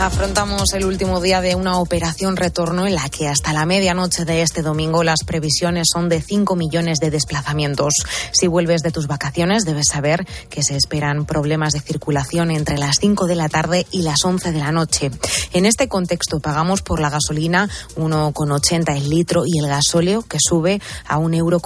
Afrontamos el último día de una operación retorno en la que hasta la medianoche de este domingo las previsiones son de 5 millones de desplazamientos. Si vuelves de tus vacaciones debes saber que se esperan problemas de circulación entre las 5 de la tarde y las 11 de la noche. En este contexto pagamos por la gasolina 1,80 el litro y el gasóleo que sube a 1,90 euro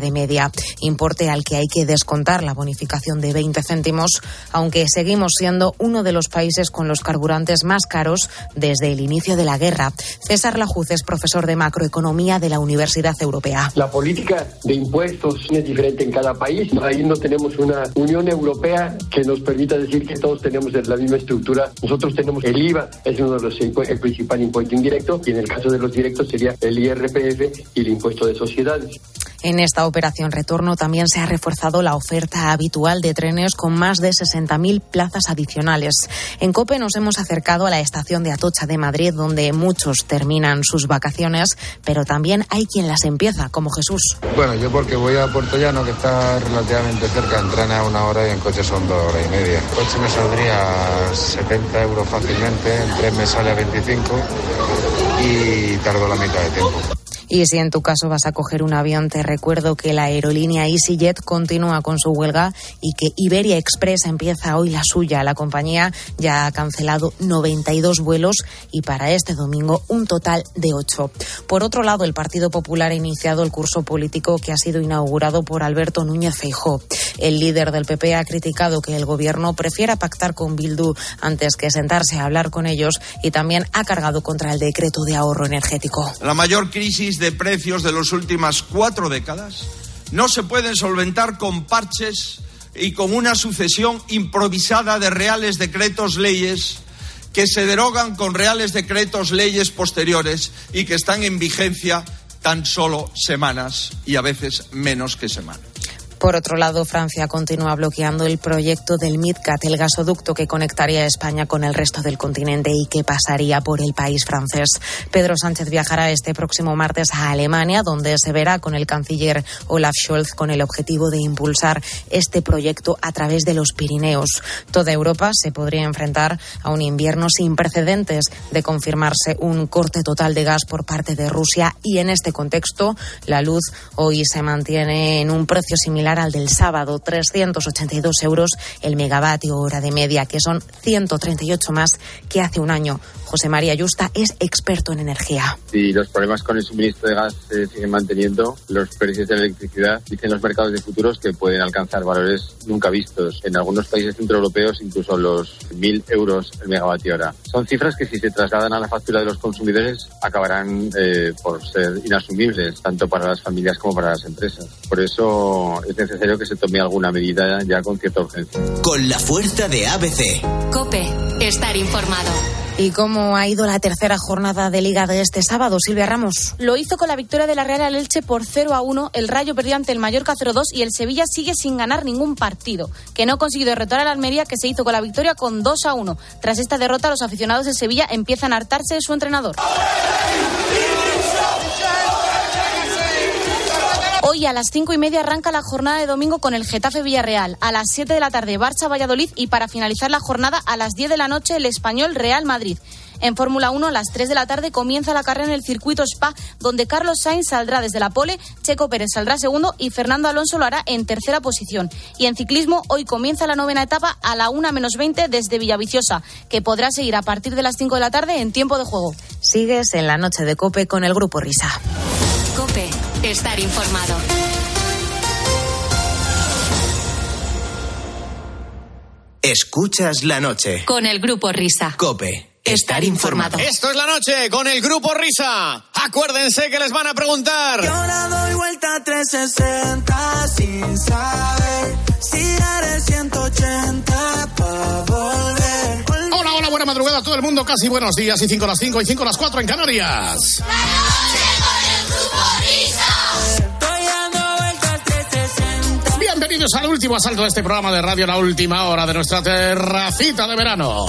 de media, importe al que hay que descontar la bonificación de 20 céntimos, aunque seguimos siendo uno de los países con los carburantes más caros desde el inicio de la guerra. César Lajuz es profesor de macroeconomía de la Universidad Europea. La política de impuestos es diferente en cada país. Ahí no tenemos una Unión Europea que nos permita decir que todos tenemos la misma estructura. Nosotros tenemos el IVA, es uno de los el principal impuesto indirecto, y en el caso de los directos sería el IRPF y el impuesto de sociedades. En esta operación retorno también se ha reforzado la oferta habitual de trenes con más de 60.000 plazas adicionales. En COPE nos hemos acercado a la estación de Atocha de Madrid, donde muchos terminan sus vacaciones, pero también hay quien las empieza, como Jesús. Bueno, yo porque voy a Puerto Llano, que está relativamente cerca, en a una hora y en coche son dos horas y media. En coche me saldría 70 euros fácilmente, en tren me sale a 25 y tardo la mitad de tiempo. Y si en tu caso vas a coger un avión, te recuerdo que la aerolínea EasyJet continúa con su huelga y que Iberia Express empieza hoy la suya. La compañía ya ha cancelado 92 vuelos y para este domingo un total de 8. Por otro lado, el Partido Popular ha iniciado el curso político que ha sido inaugurado por Alberto Núñez Feijó. El líder del PP ha criticado que el gobierno prefiera pactar con Bildu antes que sentarse a hablar con ellos y también ha cargado contra el decreto de ahorro energético. La mayor crisis de precios de las últimas cuatro décadas no se pueden solventar con parches y con una sucesión improvisada de reales decretos leyes que se derogan con reales decretos leyes posteriores y que están en vigencia tan solo semanas y a veces menos que semanas. Por otro lado, Francia continúa bloqueando el proyecto del MidCat, el gasoducto que conectaría España con el resto del continente y que pasaría por el país francés. Pedro Sánchez viajará este próximo martes a Alemania, donde se verá con el canciller Olaf Scholz con el objetivo de impulsar este proyecto a través de los Pirineos. Toda Europa se podría enfrentar a un invierno sin precedentes de confirmarse un corte total de gas por parte de Rusia y en este contexto la luz hoy se mantiene en un precio similar al del sábado, 382 euros el megavatio hora de media, que son 138 más que hace un año. José María Yusta es experto en energía. Si los problemas con el suministro de gas se siguen manteniendo, los precios de la electricidad dicen los mercados de futuros que pueden alcanzar valores nunca vistos. En algunos países centroeuropeos incluso los 1.000 euros el megavatio hora. Son cifras que si se trasladan a la factura de los consumidores acabarán eh, por ser inasumibles, tanto para las familias como para las empresas. Por eso es necesario que se tome alguna medida ya con cierta urgencia. Con la fuerza de ABC. Cope, estar informado. ¿Y cómo ha ido la tercera jornada de Liga de este sábado, Silvia Ramos? Lo hizo con la victoria de la Real Elche por 0 a 1. El Rayo perdió ante el Mallorca 0-2 y el Sevilla sigue sin ganar ningún partido, que no ha conseguido derrotar al Almería, que se hizo con la victoria con 2 a 1. Tras esta derrota, los aficionados de Sevilla empiezan a hartarse de su entrenador. Hoy a las cinco y media arranca la jornada de domingo con el Getafe Villarreal. A las 7 de la tarde Barça Valladolid y para finalizar la jornada a las 10 de la noche el español Real Madrid. En Fórmula 1 a las 3 de la tarde comienza la carrera en el circuito Spa, donde Carlos Sainz saldrá desde la pole, Checo Pérez saldrá segundo y Fernando Alonso lo hará en tercera posición. Y en ciclismo hoy comienza la novena etapa a la 1 menos 20 desde Villaviciosa, que podrá seguir a partir de las 5 de la tarde en tiempo de juego. Sigues en la noche de Cope con el Grupo Risa. Cope, estar informado. Escuchas la noche. Con el Grupo Risa. Cope. Estar informado. Esto es la noche con el Grupo Risa. Acuérdense que les van a preguntar. Yo la doy vuelta 360 sin saber si haré 180 para volver. Hola, hola, buena madrugada a todo el mundo. Casi buenos días. Y 5 a las 5 y 5 a las 4 en Canarias. La Bienvenidos al último asalto de este programa de radio, la última hora de nuestra terracita de verano.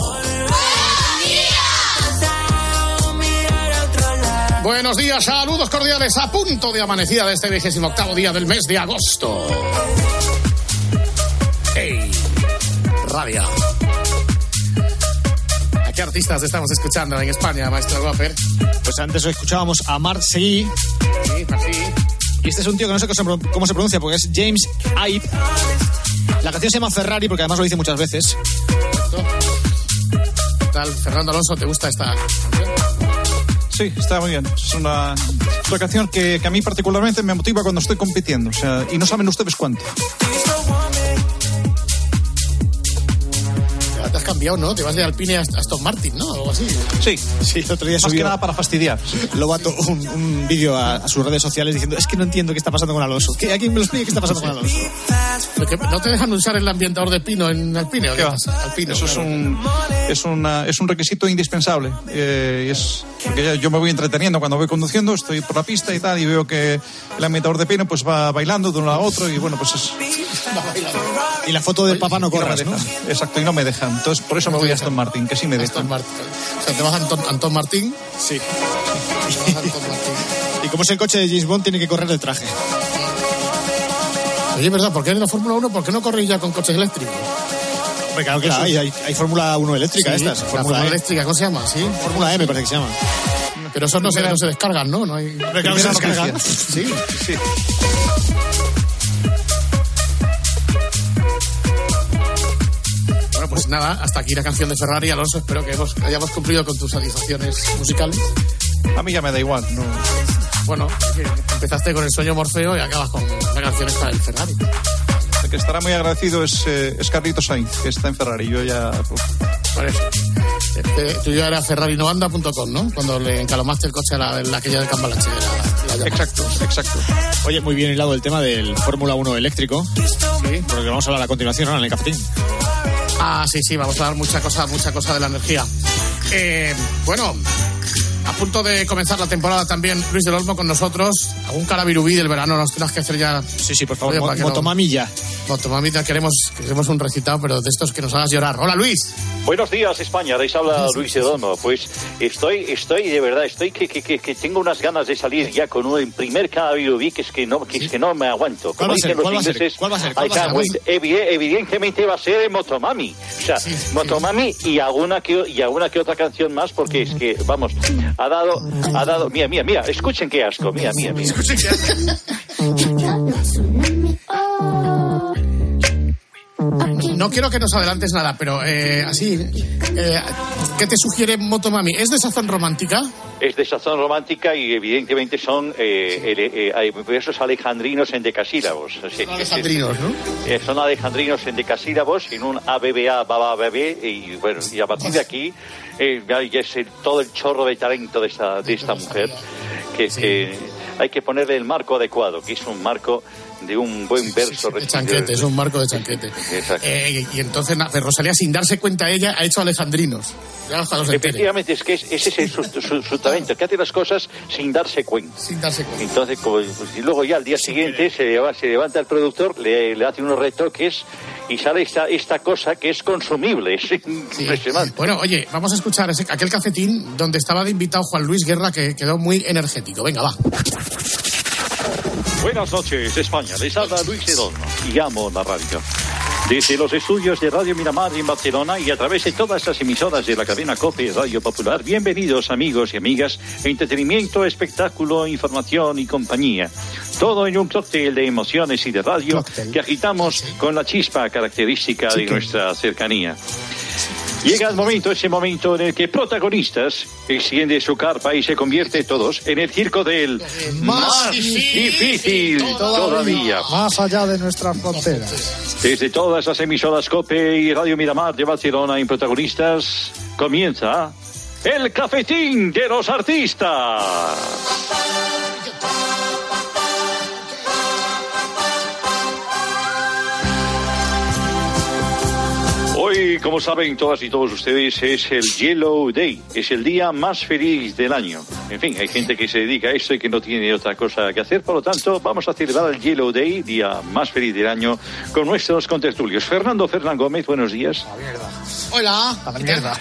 Buenos días, saludos cordiales a punto de amanecida de este vigésimo octavo día del mes de agosto. ¡Hey! Radio. ¿A qué artistas estamos escuchando en España, maestro Gopper? Pues antes escuchábamos a Marc Seguí. Sí, así. Y este es un tío que no sé cómo se pronuncia porque es James Ive. La canción se llama Ferrari porque además lo dice muchas veces. ¿Qué tal, Fernando Alonso? ¿Te gusta esta canción? Sí, está muy bien. Es una, una canción que, que a mí particularmente me motiva cuando estoy compitiendo. O sea, y no saben ustedes cuánto. Cambiado, ¿no? Te vas de Alpine a Aston Martin, ¿no? O algo así. Sí, Sí, el otro día más que subió nada para fastidiar. Lobato un, un vídeo a, a sus redes sociales diciendo es que no entiendo qué está pasando con Alonso. ¿Qué, ¿A quién me lo explique qué está pasando con Alonso? Lo que- ¿No te dejan usar el ambientador de pino en Alpine? ¿o ¿Qué va? Alpino, Eso es claro. un, es, una- es un requisito indispensable. Eh, es, porque yo me voy entreteniendo cuando voy conduciendo, estoy por la pista y tal, y veo que el ambientador de pino pues va bailando de uno a otro, y bueno, pues es. Y la foto del papá no corras, ¿no? Exacto, y no me dejan. Entonces, por eso me voy a Aston Martin, que sí me Aston dejan. Martin. O sea, te vas a Anton, Anton Martín. Sí. te vas a Anton Martín. Y como es el coche de James Bond, tiene que correr de traje. Oye, verdad, ¿por qué en la Fórmula 1 por qué no corréis ya con coches eléctricos? Hombre, claro que hay. Hay, hay Fórmula 1 eléctrica Sí, estas. la Fórmula E. eléctrica, ¿cómo se llama? Sí. Fórmula E me parece que se llama. Pero esos no se, no se descargan, ¿no? No hay... Hombre, claro que se descargan. Sí. Sí. Nada, hasta aquí la canción de Ferrari. Alonso, espero que hemos- hayamos cumplido con tus satisfacciones musicales. A mí ya me da igual. No. Bueno, que empezaste con el sueño Morfeo y acabas con la canción esta del Ferrari. El que estará muy agradecido es, eh, es Carlito Sainz, que está en Ferrari. Yo ya. Por eso. Este, tuyo era ferrarinovanda.com, ¿no? Cuando le encalomaste el coche a la, la aquella de Cambalache. La, la Exacto, exacto. Oye, muy bien hilado el tema del Fórmula 1 eléctrico. Sí. Porque vamos a hablar a continuación ahora en el cafetín. Ah, sí, sí, vamos a dar mucha cosa, mucha cosa de la energía. Eh, bueno, punto de comenzar la temporada también Luis del Olmo con nosotros. Algún carabirubí del verano nos tienes que hacer ya. Sí, sí, por favor, Oye, mo- que no- motomamilla. Queremos, queremos un recitado, pero de estos que nos hagas llorar. Hola Luis. Buenos días, España. Les habla Luis Edono. Pues estoy, estoy de verdad, estoy que, que, que, que tengo unas ganas de salir ya con un primer Cannabis que es que no, que es que no me aguanto. ¿Cuál Como va a ser? dicen los ¿Cuál va a ser? ingleses, ¿Cuál va a ser? ¿Cuál I va a ser? can't wait. Evi- Evidentemente va a ser Motomami. O sea, Sí, sí. Motomami y alguna que y alguna que otra canción más porque es que vamos, ha dado, ha dado. Mira, mira, mira. Escuchen qué asco. Mira, mira, mira. No quiero que nos adelantes nada, pero eh, así, eh, ¿qué te sugiere Motomami? ¿Es de sazón romántica? Es de sazón romántica y evidentemente son eh, eh, versos alejandrinos en decasílabos. Así que- Alejandrinos, ¿no? Eh, son alejandrinos en decasílabos, en un ABBA, baba, y bueno, y a partir de aquí eh, ya ya es el- todo el chorro de talento de esta, de esta mujer, que, que hay que ponerle el marco adecuado, que es un marco de un buen verso. De chanquete, es un marco de chanquete. Exacto. Eh, y entonces Rosalía, sin darse cuenta ella, ha hecho alejandrinos. Efectivamente, es que es- ese es el- su, su- su talento, que hace las cosas sin darse cuenta. Sin darse cuenta. Entonces, como- pues, y luego ya al día siguiente se, leva- se levanta el productor, le, le hace unos retoques y sale esta, esta cosa que es consumible. Es impresionante. Bueno, oye, vamos a escuchar ese- aquel cafetín donde estaba de invitado Juan Luis Guerra, que quedó muy energético. Venga, va. Buenas noches, España. Les habla Luis Edón y amo la radio. Desde los estudios de Radio Miramar en Barcelona y a través de todas las emisoras de la cadena COPE y Radio Popular, bienvenidos amigos y amigas, entretenimiento, espectáculo, información y compañía. Todo en un cóctel de emociones y de radio que agitamos con la chispa característica de nuestra cercanía. Llega el momento, ese momento en el que protagonistas extiende su carpa y se convierte todos en el circo del más difícil todavía. Más allá de nuestras fronteras. Desde todas las emisoras COPE y Radio Miramar de Barcelona en protagonistas, comienza el cafetín de los artistas. Hoy como saben todas y todos ustedes, es el Yellow Day, es el día más feliz del año. En fin, hay gente que se dedica a esto y que no tiene otra cosa que hacer, por lo tanto, vamos a celebrar el Yellow Day, día más feliz del año, con nuestros contertulios. Fernando Fernán Gómez, buenos días. Hola. A la mierda.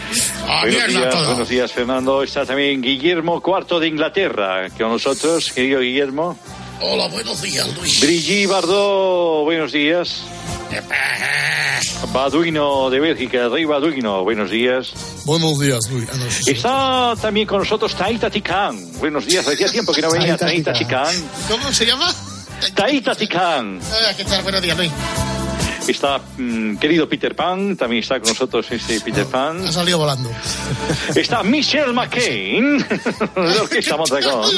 Ah, buenos mierda días, todo. buenos días, Fernando. Está también Guillermo IV de Inglaterra, con nosotros, querido Guillermo. Hola, buenos días, Luis. Brigitte Bardot, buenos días. Baduino de Bélgica, Rey Baduino, buenos días. Buenos días, Luis. Ah, no, sí, sí. Está también con nosotros Taita Ticán. Buenos días, hacía tiempo que no venía Taita Taita Ticán. ¿Cómo se llama? Taita Ticán. Ah, ¿Qué tal? Buenos días, Luis. Está mm, querido Peter Pan, también está con nosotros este Peter Ha Pan. salido volando. Está Michelle McCain, de Orquesta Mondragón.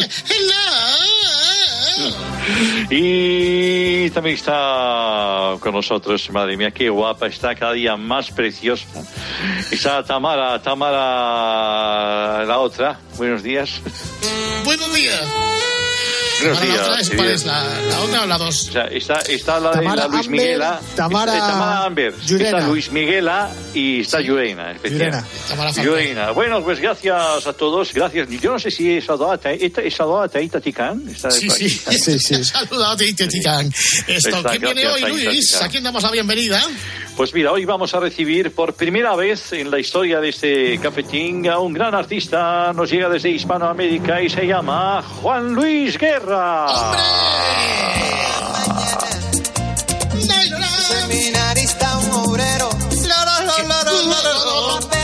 Y también está con nosotros, madre mía, qué guapa, está cada día más preciosa. Está Tamara, Tamara, la otra. Buenos días. Buenos días. Buenos la días. otra es, ¿Cuál es? ¿La, la otra o la dos? O sea, está, está la, de la Luis Amber, Miguela, Tamara está, Tamara Amber, Llurena. está Luis Miguela y está Falcón. Llurena. Bueno, pues gracias a todos, gracias. Yo no sé si he saludado a saludado a Taita Ticán. Está Sí, sí. Sí, sí. Saludos, Tite Ticán. Esto, ¿quién viene hoy, Taita Luis? ¿A quién damos la bienvenida? Pues mira, hoy vamos a recibir por primera vez en la historia de este cafetín a un gran artista. Nos llega desde Hispanoamérica y se llama Juan Luis Guerra. Seminarista, un obrero.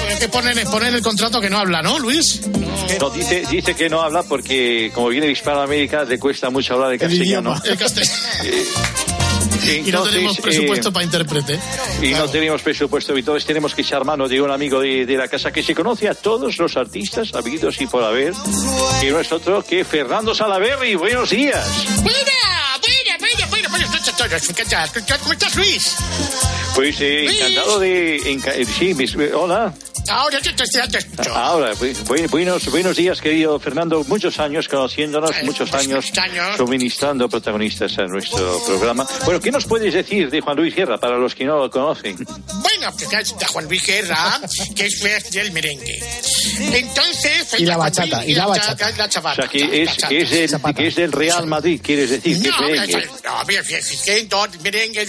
Hay que poner, poner el contrato que no habla, ¿no, Luis? No, dice, dice que no habla porque como viene de Hispanoamérica le cuesta mucho hablar en castellano. El castellano. Eh, Y no tenemos presupuesto eh, para intérprete. Y no tenemos presupuesto y entonces tenemos que echar mano de un amigo de, de la casa que se conoce a todos los artistas habidos y por haber. Y no es otro que Fernando Salaverri. Buenos días. Buena, buena, buena, buena, buena. ¿Qué tal? ¿Qué tal? ¿Cómo estás, Luis? Pues eh, Luis. encantado de... enca- eh, sí, mis- eh, hola. Ahora te estoy escucho. Ahora, bu- bu- buenos, buenos días, querido Fernando. Muchos años conociéndonos, Eh, muchos años suministrando protagonistas a nuestro programa. Bueno, ¿qué nos puedes decir de Juan Luis Guerra para los que no lo conocen? Bueno, pues es de Juan Luis Guerra, que es del merengue. Entonces... Y la bachata, y la bachata. La O chavata. sea, que es, que es, del, que es del Real Madrid, quieres decir. que es No, merengue. no, bien, bien, bien, dos merengues,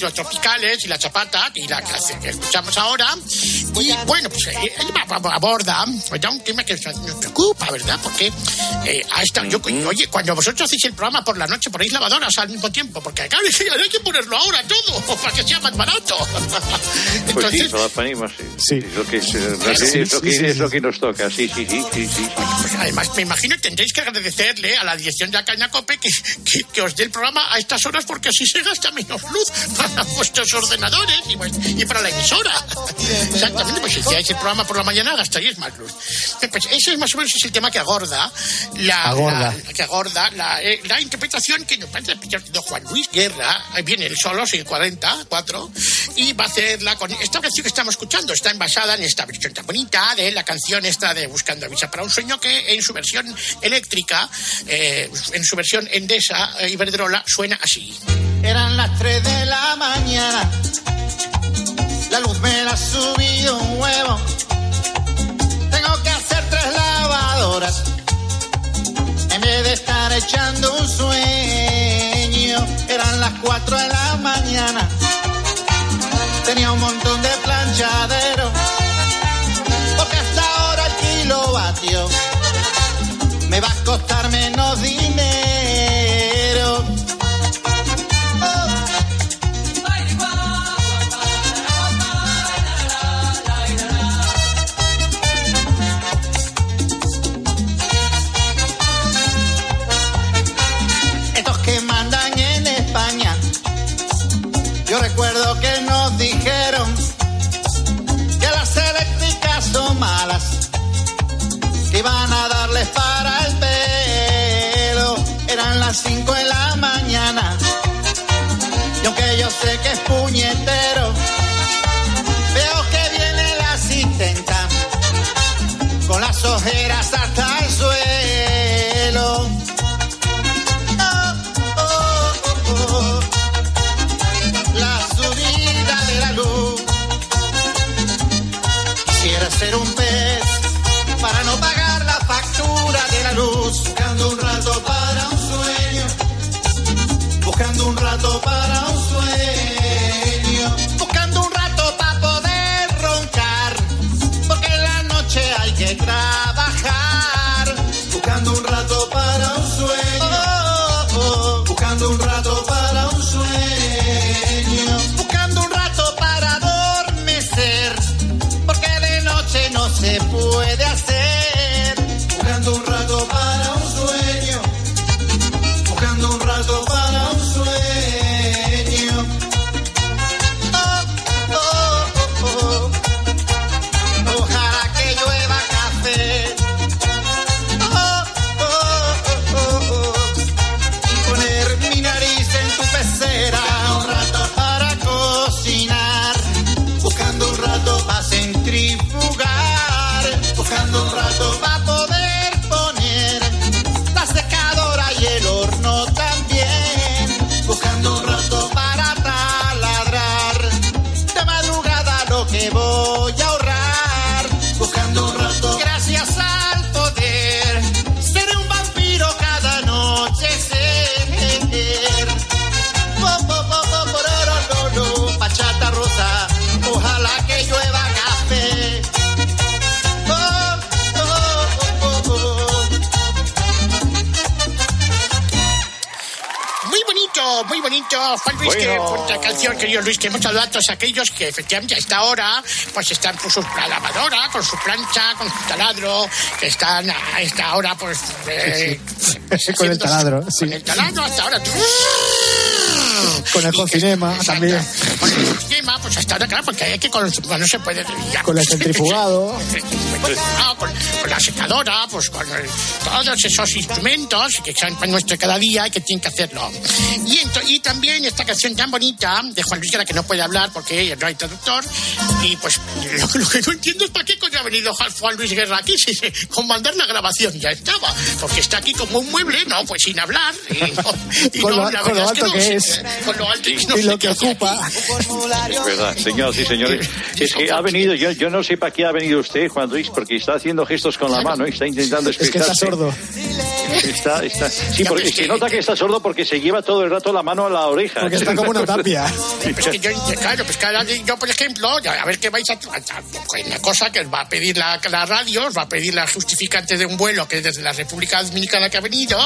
los tropicales y la chapata, y la clase que escuchamos ahora. Y bueno, pues aborda pues, ya un tema que nos preocupa, ¿verdad? Porque eh, ha estado, yo, oye, cuando vosotros hacéis el programa por la noche, ponéis lavadoras al mismo tiempo, porque claro, hay que ponerlo ahora todo, para que sea más barato. Pues sí, Entonces, lo ponemos. sí. Sí. Es lo que, es, lo que, es lo que nos toca. Sí, sí, sí, sí, sí. Pues además, me imagino que tendréis que agradecerle a la dirección de Acaña Cope que, que, que os dé el programa a estas horas porque así se gasta menos luz para vuestros ordenadores y, pues- y para la emisora. Exactamente, pues si el programa por la mañana gastaríais más luz. Pues ese es más o menos es el tema que agorda la, Agorda. la- que agorda la, eh, la interpretación que nos parece de Juan Luis Guerra. Ahí viene el solo, sin 40, 4, y va a hacerla con esta canción que estamos escuchando. Está envasada en esta versión tan bonita de la canción esta de Buscando a Visa para un sueño que en su versión eléctrica, eh, en su versión endesa eh, Iberdrola, suena así. Eran las 3 de la mañana. La luz me la subió un huevo. Tengo que hacer tres lavadoras. En vez de estar echando un sueño. Eran las 4 de la mañana. Tenía un montón de planchaderos. Porque hasta ahora el kilovatio me va a costar que es puñetero, Luis, Bueno. que por la canción, querido Luis, que muchos datos aquellos que efectivamente a esta hora pues están con su lavadora, con su plancha, con su taladro, que están a esta hora pues... eh, Con el taladro, sí. Con el taladro hasta ahora. Con el cocinema también. Con el sistema, pues hasta ahora, claro, porque hay que con, no se puede... ya, Con el centrifugado. Ah, con, con la secadora, pues con el- todos esos instrumentos que son para nuestro cada día y que tienen que hacerlo. Y, y también esta canción tan bonita de Juan Luis Guerra que no puede hablar porque no hay traductor. Y pues lo, lo que no entiendo es para qué coño ha venido Juan- Luis Guerra aquí. Si, con mandar la grabación ya estaba. Porque está aquí como un mueble, no, pues sin hablar. Y, no- y Con no, lo- la con lo verdad alto no que sé, es. Con lo alto que no Y lo que ocupa. Es verdad, señoras y señores. Es que ha venido, yo, yo no sé para qué ha venido usted, Juan Luis, porque está haciendo gestos con la mano, está intentando Es que está sordo. Está, está, sí, porque se nota que está sordo porque se lleva todo el rato la mano a la oreja. Porque está como una tapia. Pues es que yo, claro, pues cada día yo, por ejemplo, a ver qué vais a... a- pues una cosa que os va a pedir la, la radio, os va a pedir la justificante de un vuelo que es desde la República Dominicana que ha venido,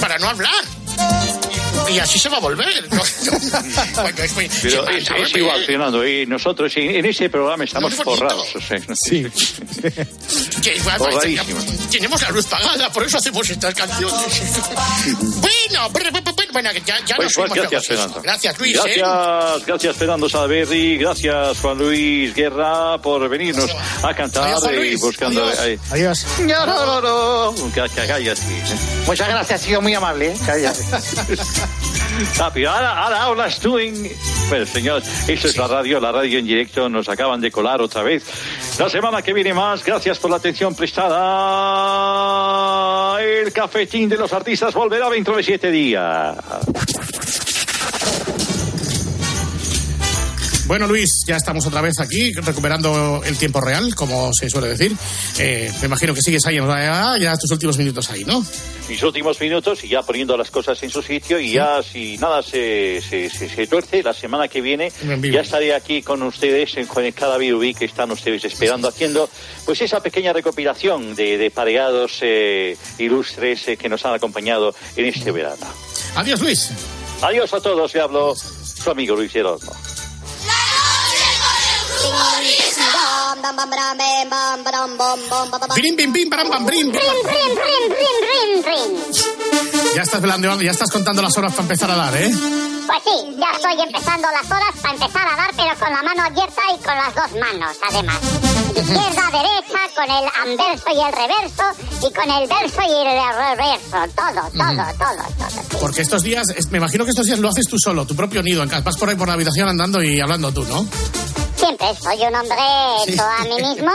para no hablar. Y, así se va a volver. ¿no? Bueno, es muy- Pero es, igual, Fernando, y nosotros en, en este programa estamos No, forrados. o sea, Sí. Que igual, Forradísimo. tenemos la luz pagada, por eso hacemos estas canciones. bueno, bueno, bueno, bueno, ya, ya Pues, nos gracias. Fernando. Gracias, Luis. ¿eh? Gracias, gracias Fernando Salaverri, gracias Juan Luis Guerra por venirnos a cantar Adiós, y buscando... Adiós. Adiós. No, no, no, no. Que, que cállate. Muchas gracias, ha sido muy amable. ¿eh? Cállate. Pero ahora, ahora hablas tú en... Bueno, señores, esto es la radio, la radio en directo, nos acaban de colar otra vez. La semana que viene más, gracias por la atención prestada. El cafetín de los artistas volverá dentro de siete días. Bueno, Luis, ya estamos otra vez aquí recuperando el tiempo real, como se suele decir. Eh, me imagino que sigues ahí, ya, ya tus últimos minutos ahí, ¿no? mis últimos minutos y ya poniendo las cosas en su sitio y ya si nada se, se, se, se tuerce, la semana que viene En ya estaré aquí con ustedes en Conectada B2B que están ustedes esperando haciendo pues esa pequeña recopilación de, de pareados eh, ilustres eh, que nos han acompañado en este verano. Adiós, Luis. Adiós a todos, le hablo su amigo Luis Hierolmo. Brim, bim, bim, bram, bam, brim. Ya estás velando, ya estás contando las horas para empezar a dar, ¿eh? Pues sí, ya estoy empezando las horas para empezar a dar, pero con la mano abierta y con las dos manos, además. Izquierda, derecha, con el anverso y el reverso, y con el verso y el reverso. Todo, todo, todo, todo. Porque estos días, me imagino que estos días lo haces tú solo, tu propio nido en casa. Vas por ahí por la habitación andando y hablando tú, ¿no? Siempre soy un hombre hecho a mí mismo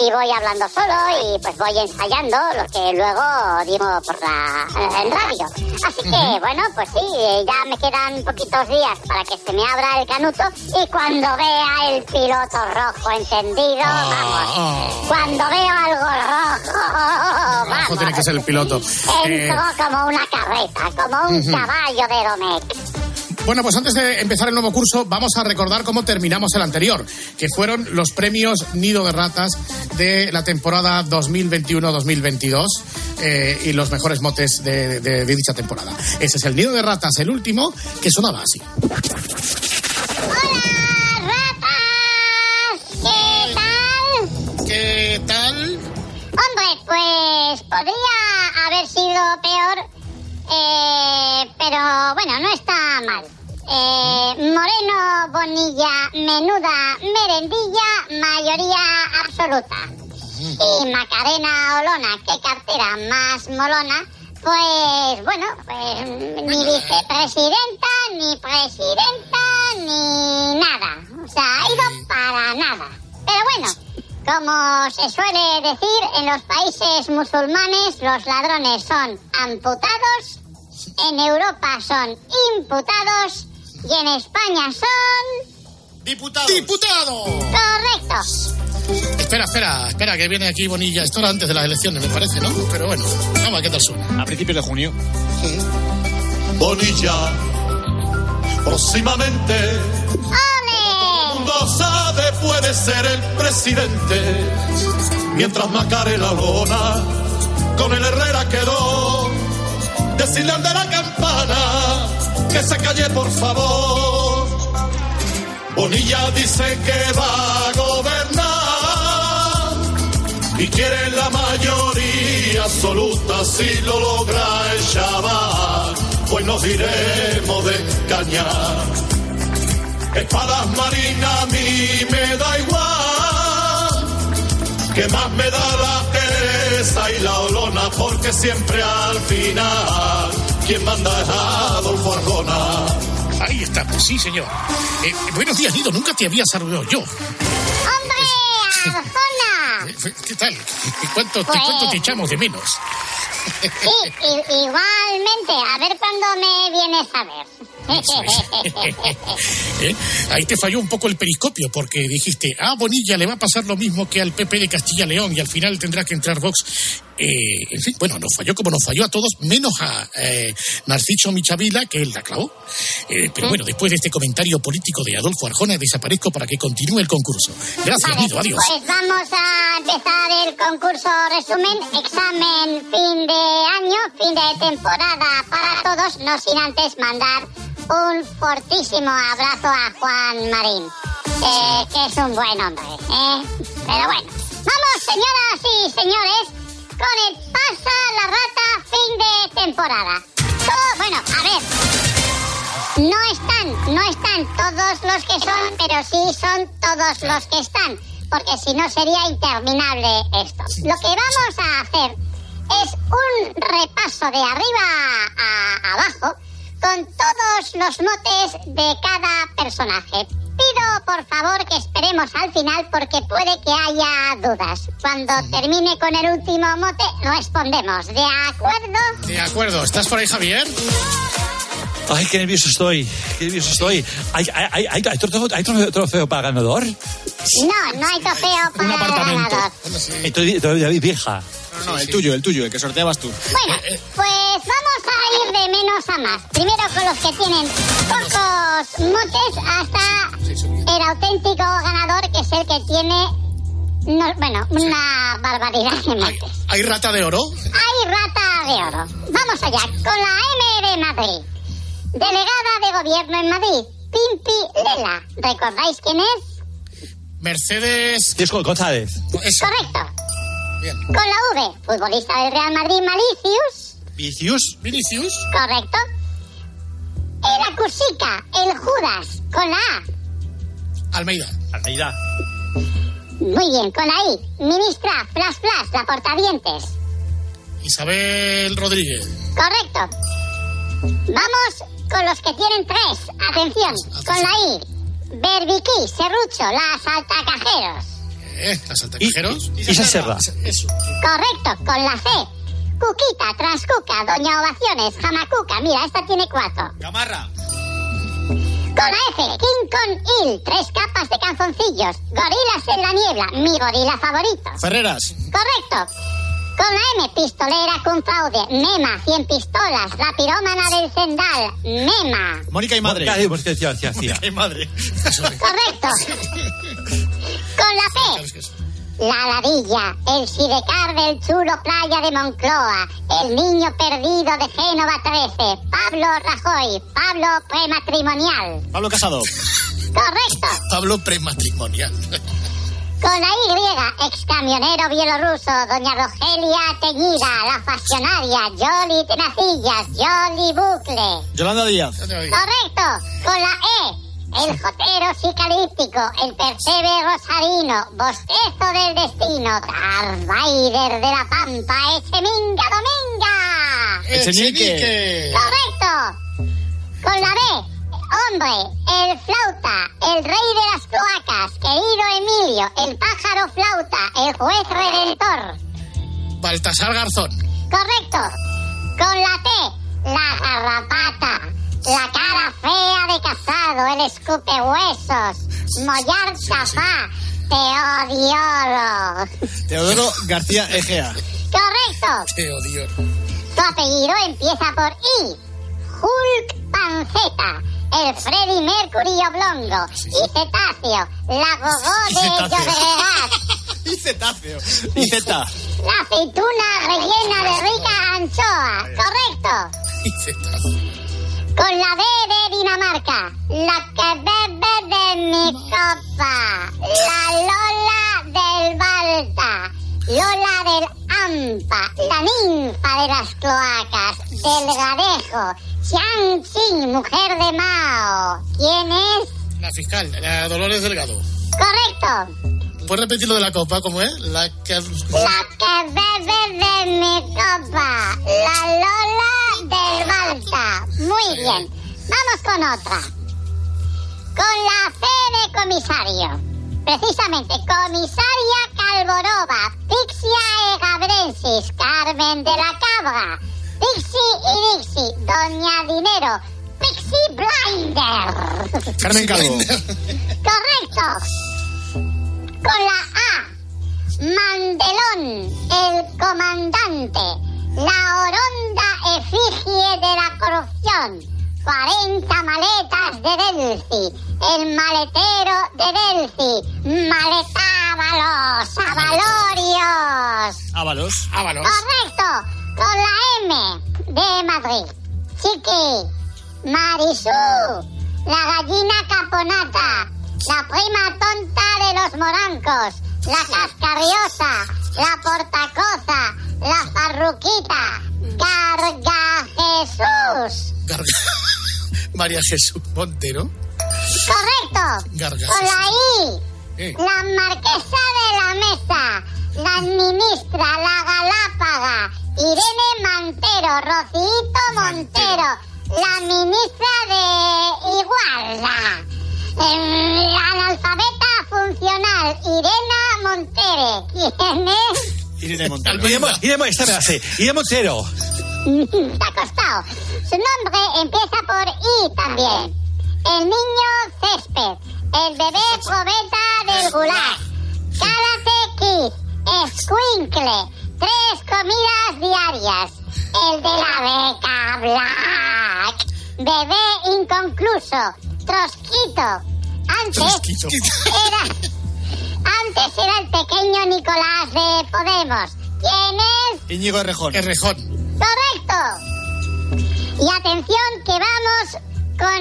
y voy hablando solo y pues voy ensayando lo que luego digo por la en radio. Así que bueno, pues sí, ya me quedan poquitos días para que se me abra el canuto y cuando vea el piloto rojo encendido, Ah, vamos. Cuando veo algo rojo, Rojo vamos. tiene que ser el piloto. Eh, Entro como una carreta, como un Ujú. caballo de Domecq. Bueno, pues antes de empezar el nuevo curso, vamos a recordar cómo terminamos el anterior, que fueron los premios Nido de Ratas de la temporada 2021-2022 eh, y los mejores motes de, de- de dicha temporada. Ese es el Nido de Ratas, el último, que sonaba así. ¿Qué tal? ¿Qué tal? Hombre, pues podría haber sido peor, eh, pero bueno, no está mal. Eh, Moreno, Bonilla, Menuda, Merendilla, mayoría absoluta. Y Macarena Olona, qué cartera más molona, pues bueno, pues ni vicepresidenta, ni presidenta, ni nada. O sea, ha ido para nada. Pero bueno, como se suele decir, en los países musulmanes los ladrones son amputados, en Europa son imputados y en España son... Diputados. ¡Diputados! Correctos. Espera, espera, espera, que viene aquí Bonilla. Esto era antes de las elecciones, me parece, ¿no? Pero bueno, vamos a ver qué tal suena. A principios de junio. Bonilla, próximamente, todo el mundo sabe, puede ser el presidente. Mientras Macarena Lona con el Herrera quedó, decirle al de la campana que se calle por favor. Bonilla dice que va a gobernar y quiere la mayoría absoluta si lo logra el chaval. Pues nos iremos de cañar. Espadas marinas a mí me da igual. Que más me da la Teresa y la Olona porque siempre al final quien manda es Adolfo Arjona. Ahí está, pues sí, señor. Eh, buenos días, Nido, nunca te había saludado yo. ¡Hombre, Arjona! Eh, ¿Qué tal? ¿Cuánto, te, Pues- cuánto te echamos de menos? Sí, igualmente, a ver cuándo me vienes a ver. ¿Eh? Ahí te falló un poco el periscopio porque dijiste, ah, Bonilla le va a pasar lo mismo que al PP de Castilla-León y al final tendrá que entrar Vox. Eh, en fin, bueno, nos falló como nos falló a todos, menos a eh, Narciso Michavila, que él la clavó. Eh, pero bueno, después de este comentario político de Adolfo Arjona, desaparezco para que continúe el concurso. Gracias, Nido, adiós. Pues vamos a empezar el concurso resumen, examen fin de año, fin de temporada para todos, no sin antes mandar un fortísimo abrazo a Juan Marín, eh, que es un buen hombre. ¿eh? Pero bueno, vamos señoras y señores con el pasa la rata fin de temporada. Bueno, a ver, no están, no están todos los que son, pero sí son todos los que están, porque si no sería interminable esto. Lo que vamos a hacer es un repaso de arriba a abajo con todos los motes de cada personaje. Pido por favor que esperemos al final porque puede que haya dudas. Cuando termine con el último mote, respondemos. ¿De acuerdo? De acuerdo, ¿estás por ahí, Javier? Ay, qué nervioso estoy. Qué nervioso estoy. ¿Hay, hay, hay, hay, trofeo, hay trofeo- trofeo para ganador? No, no hay trofeo para el ganador. Estoy todavía vieja. No, no, el tuyo, el tuyo, el que sorteabas tú. Bueno, pues vamos a ir de menos a más. Primero con los que tienen pocos motes hasta el auténtico ganador, que es el que tiene, no- bueno, una barbaridad de motes. ¿Hay rata de oro? Hay rata de oro. Vamos allá, con la M de Madrid. Delegada de gobierno en Madrid, Pimpi Lela. ¿Recordáis quién es? Mercedes. Disco González. Correcto. Con la V, futbolista del Real Madrid, Malicius. Vicius. Vinicius. Correcto. El Acusica, el Judas, con la A. Almeida. Almeida. Muy bien, con la I. Ministra, Flash Flash, la portavientes. Isabel Rodríguez. Correcto. Vamos con los que tienen tres. Atención, con la I. Berbiquí, Serrucho, la saltacajeros. ¿Eh? ¿Las altacajeros? Isa Serra. Eso. Correcto, con la C. Cuquita, Transcuca, Doña Ovaciones, Jamacuca. Mira, esta tiene cuatro. Gamarra. Con la F, King Kong Il, tres capas de calzoncillos. Gorilas en la niebla, mi gorila favorito. Ferreras. Correcto. Con la M, pistolera con fraude. Mema, 100 pistolas. La pirómana del Sendal. Mema. Mónica y madre. Tía, tía, tía. y madre. Correcto. Con la P. La ladilla, el sidecar del chulo playa de Moncloa, el niño perdido de Génova 13, Pablo Rajoy, Pablo prematrimonial. Pablo Casado. Correcto. Pablo prematrimonial. Con la Y, ex camionero bielorruso, doña Rogelia Teñida, la faccionaria, Jolly Tenacillas, Jolly Bucle. Yolanda Díaz. Correcto. Con la E, el jotero psicalíptico, el percebe rosarino, bostezo del destino, Darth Vader de la Pampa, Echeminga Dominga. Echenique. Correcto. Con la B, hombre, el flauta, el rey de las cloacas, querido Emilio, el pájaro flauta, el juez redentor. Baltasar Garzón. Correcto. Con la T, la garrapata, la cara fea de casado, el escupehuesos, mollar chafá, Teodioro. Teodoro García Egea. Correcto. Te odio. Tu apellido empieza por I. Hulk Panceta, el Freddy Mercury oblongo, y cetáceo, la gogó Y de cetáceo. Llobregat, Y cetáceo. Y zeta. la aceituna rellena de rica anchoa. Correcto. Con la B de Dinamarca, la que bebe de mi copa, la Lola del Balta, Lola del Ampa, la ninfa de las cloacas, Delgadejo, Xiang Qing, mujer de Mao. ¿Quién es? La fiscal, la Dolores Delgado. Correcto. ¿Puedes repetir lo de la copa? ¿Cómo es? La que... La bien. Vamos con otra. Con la C de comisario. Precisamente, comisaria Calvorova, Pixia Egabrensis, Carmen de la Cabra, Pixie y Dixie, Doña Dinero, Pixie Blinder. Carmen Calvo. Correcto. Con la A. Mandelón, el comandante. La oronda efigie de la corrupción. 40 maletas de Delci. El maletero de Delci. Maletábalos, avalorios. Ábalos. Ábalos. Correcto. Con la M de Madrid. Chiqui. Marisú. La gallina caponata. La prima tonta de los morancos. La cascarriosa. La portacoza. La farruquita. Carga Jesús. Garga- María Jesús Montero. Correcto. Garga Con la Jesús. I. Eh. La marquesa de la mesa. La ministra, la galápaga. Irene Mantero, Rocito Montero. La ministra de Igualdad. Em, La analfabeta funcional, Irena Montere. ¿Quién es? Irene Montero. Iremos, iremos, esta me la sé. Iremos cero. Te ha costado. Su nombre empieza por I también. El niño césped. El bebé probeta del gulag. Karate Kid. Escuincle. Tres comidas diarias. El de la beca Black. Bebé inconcluso. Trosquito. Antes era... Antes era el pequeño Nicolás de Podemos. ¿Quién es? Íñigo Errejón. Errejón. Correcto. Y atención que vamos con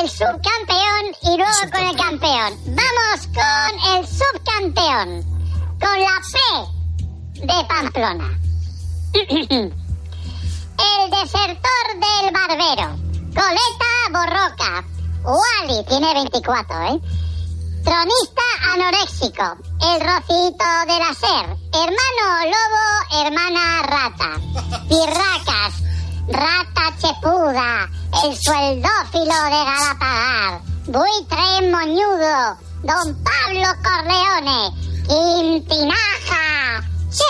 el subcampeón y luego con el campeón. Vamos con el subcampeón. Con la P de Pamplona. el desertor del barbero. Coleta Borroca. Wally tiene 24, ¿eh? Tronista anoréxico, el rocito de la hermano lobo, hermana rata, pirracas, rata chepuda, el sueldófilo de Galapagar, buitre moñudo, don Pablo Corleone, Quintinaja, Che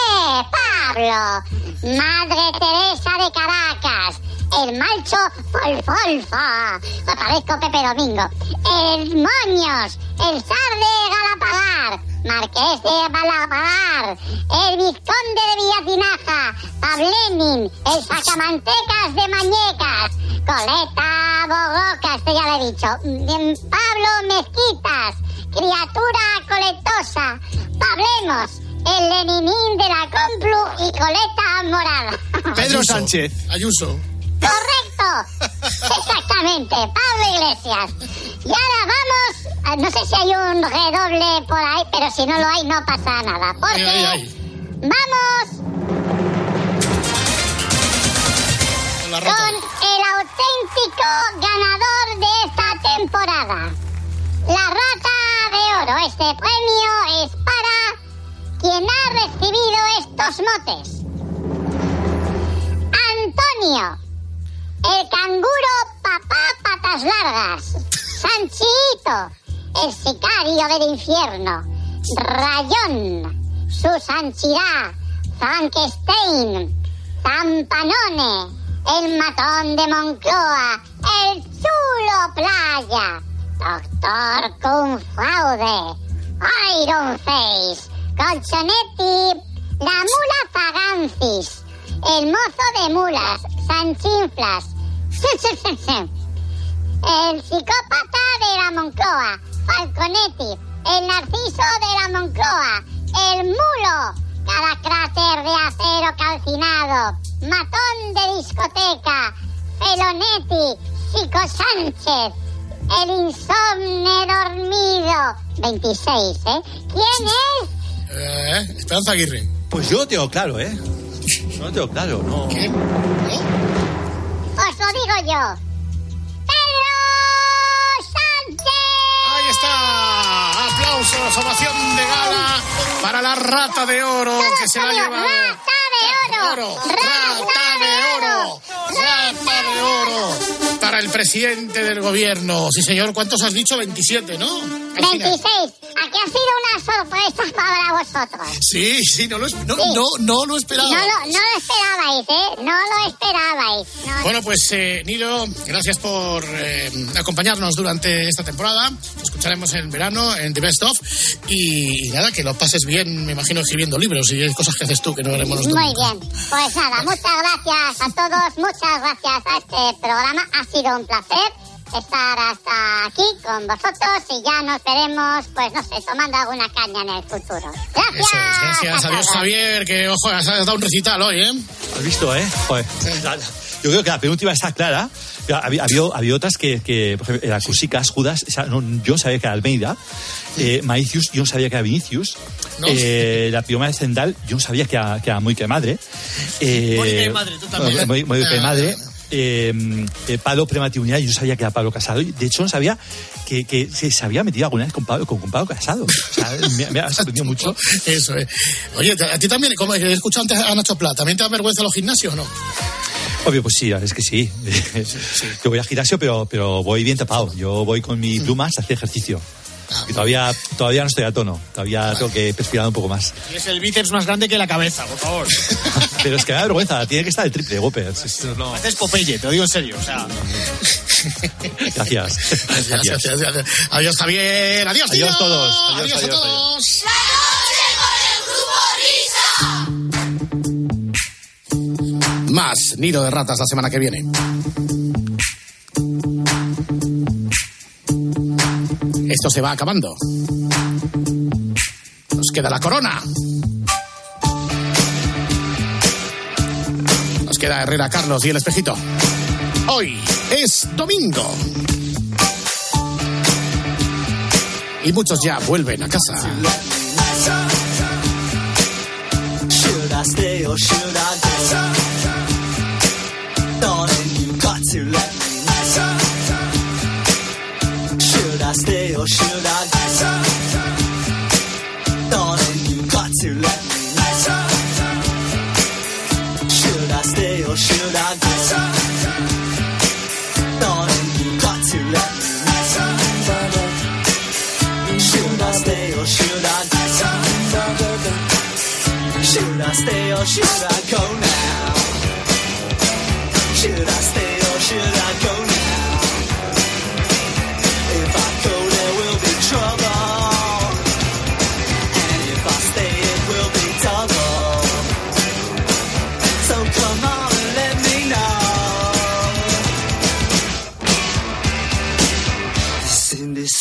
Pablo, Madre Teresa de Caracas, el malcho Folfolfa, me parezco Pepe Domingo, el Moños, el zar de Galapagar, Marqués de Balabar, el Vizconde de Villatinaja, Pablenin, el Sacamantecas de Mañecas, Coleta Bogoca, este ya lo he dicho, mm, Pablo Mezquitas, criatura coletosa, Pablemos, el Leninín de la Complu y Coleta Morada. Pedro Sánchez. Ayuso. ¡Correcto! Exactamente, Pablo Iglesias. Y ahora vamos, ah, no sé si hay un redoble por ahí, pero si no lo hay no pasa nada. Porque Ay, ay, ay. vamos con el auténtico ganador de esta temporada. La Rata de Oro. Este premio es para quien ha recibido estos motes. Antonio, el canguro papá patas largas. Sanchito, el sicario del infierno. Rayón, su sanchirá. Frankenstein, Zampanone, el matón de Moncloa, el chulo playa. Doctor Kung Fraude, Iron Face, Colchonetti, la mula Fagancis, el mozo de mulas, Sanchinflas, el psicópata de la Moncloa, Falconetti, el narciso de la Moncloa, el mulo, cada cráter de acero calcinado, matón de discoteca, Felonetti, Chico Sánchez, el insomne dormido, 26, ¿eh? ¿Quién es? Eh, Esperanza Aguirre. Pues yo lo tengo claro, ¿eh? No lo tengo claro, no. Os lo digo yo. ¡Pedro Sánchez! Ahí está. Aplausos, ovación de gala para la rata de oro que se la lleva. ¡Rata de oro! ¡Rata de oro! ¡Rata de oro! Para el presidente del gobierno. Sí, señor, ¿cuántos has dicho? 27, ¿no? Cristina? 26. Aquí ha sido una sorpresa para vosotros. Sí, sí, no lo, no, Sí. no, no lo esperaba. No lo, no lo esperabais, ¿eh? No lo esperabais. No, Bueno, pues eh, Nilo, gracias por eh, acompañarnos durante esta temporada. Te escucharemos en verano en The Best Of. Y, y nada, que lo pases bien, me imagino, escribiendo libros y cosas que haces tú que no haremos nosotros. Muy bien. Pues nada, muchas gracias a todos, muchas gracias a este programa. Sido un placer estar hasta aquí con vosotros y ya nos veremos, pues no sé, tomando alguna caña en el futuro. Gracias. Eso es, gracias. a Adiós. Javier, que ojo, has dado un recital hoy, ¿eh? ¿Has visto, eh? Joder. La- Yo creo que la penúltima está clara. Había, había, había otras que, que, por ejemplo, era Cusicas, Judas, esa no, yo sabía que era Almeida. Eh, Maicius, yo no sabía que era Vinicius. No. Eh, la pioma de Zendal, yo no sabía que era, que era muy que madre. Eh, Mónica y madre, tú también. Muy, muy que madre. Eh, eh, Pablo Prematiunidad, yo no sabía que era Pablo Casado. Y, De hecho, no sabía que, que se, había metido alguna vez con Pablo, con, con Pablo Casado. O sea, me, me ha sorprendido mucho. Eso es. Oye, a ti también, como he escuchado antes a Nacho Plata, ¿también te da vergüenza los gimnasios o no? Obvio, pues sí, es que sí. Yo voy al gimnasio, pero, pero voy bien tapado. Yo voy con mis plumas a hacer ejercicio. Y todavía, todavía no estoy a tono. Todavía tengo que perspirar un poco más. Y es el bíceps más grande que la cabeza, por favor. Pero es que me da vergüenza. Tiene que estar el triple, Gopers. Esto no- Haces Popeye, te lo digo en serio. O sea, Gracias. Gracias, Gracias. gracias, gracias. Adiós, Javier. Adiós, Adiós Nilo. todos. Adiós, Adiós, a adiós, todos. Más nido de ratas la semana que viene. Esto se va acabando. Nos queda la corona. Nos queda Herrera Carlos y el espejito. Hoy es domingo. Y muchos ya vuelven a casa. Should I? Darling, you got to let me. Should I stay or should I go? Darling, you got to let me. Should I stay or should I go? Should I stay or should I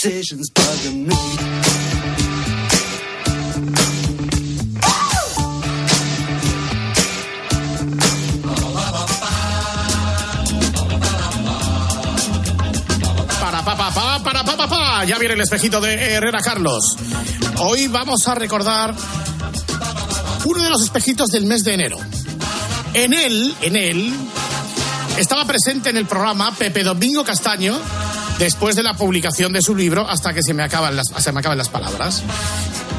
Indecisions bugging me. Para pa pa pa para pa pa pa. Ya viene el espejito de Herrera Carlos. Hoy vamos a recordar uno de los espejitos del mes de enero. En él, en él, estaba presente en el programa Pepe Domingo Castaño después de la publicación de su libro hasta que se me acaban las, se me acaban las palabras.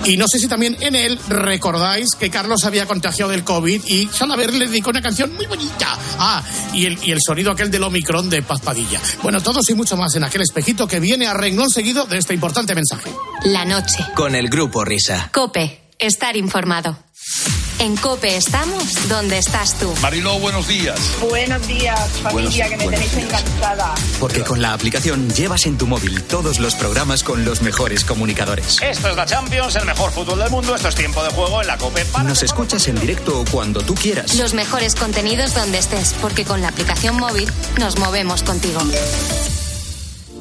Y no sé si también en él recordáis que Carlos había contagiado del COVID y Salaver le dedicó una canción muy bonita. Ah, y el, y el sonido aquel del Omicron de Paz Padilla. Bueno, todos y mucho más en aquel espejito que viene a renglón seguido de este importante mensaje. La noche. Con el grupo Risa. Cope. Estar informado. En Cope estamos donde estás tú. Mariló, buenos días. Buenos días, familia, que me tenéis encantada. Porque con la aplicación llevas en tu móvil todos los programas con los mejores comunicadores. Esto es la Champions, el mejor fútbol del mundo. Esto es tiempo de juego en la Cope. Nos escuchas en directo o cuando tú quieras. Los mejores contenidos donde estés, porque con la aplicación móvil nos movemos contigo.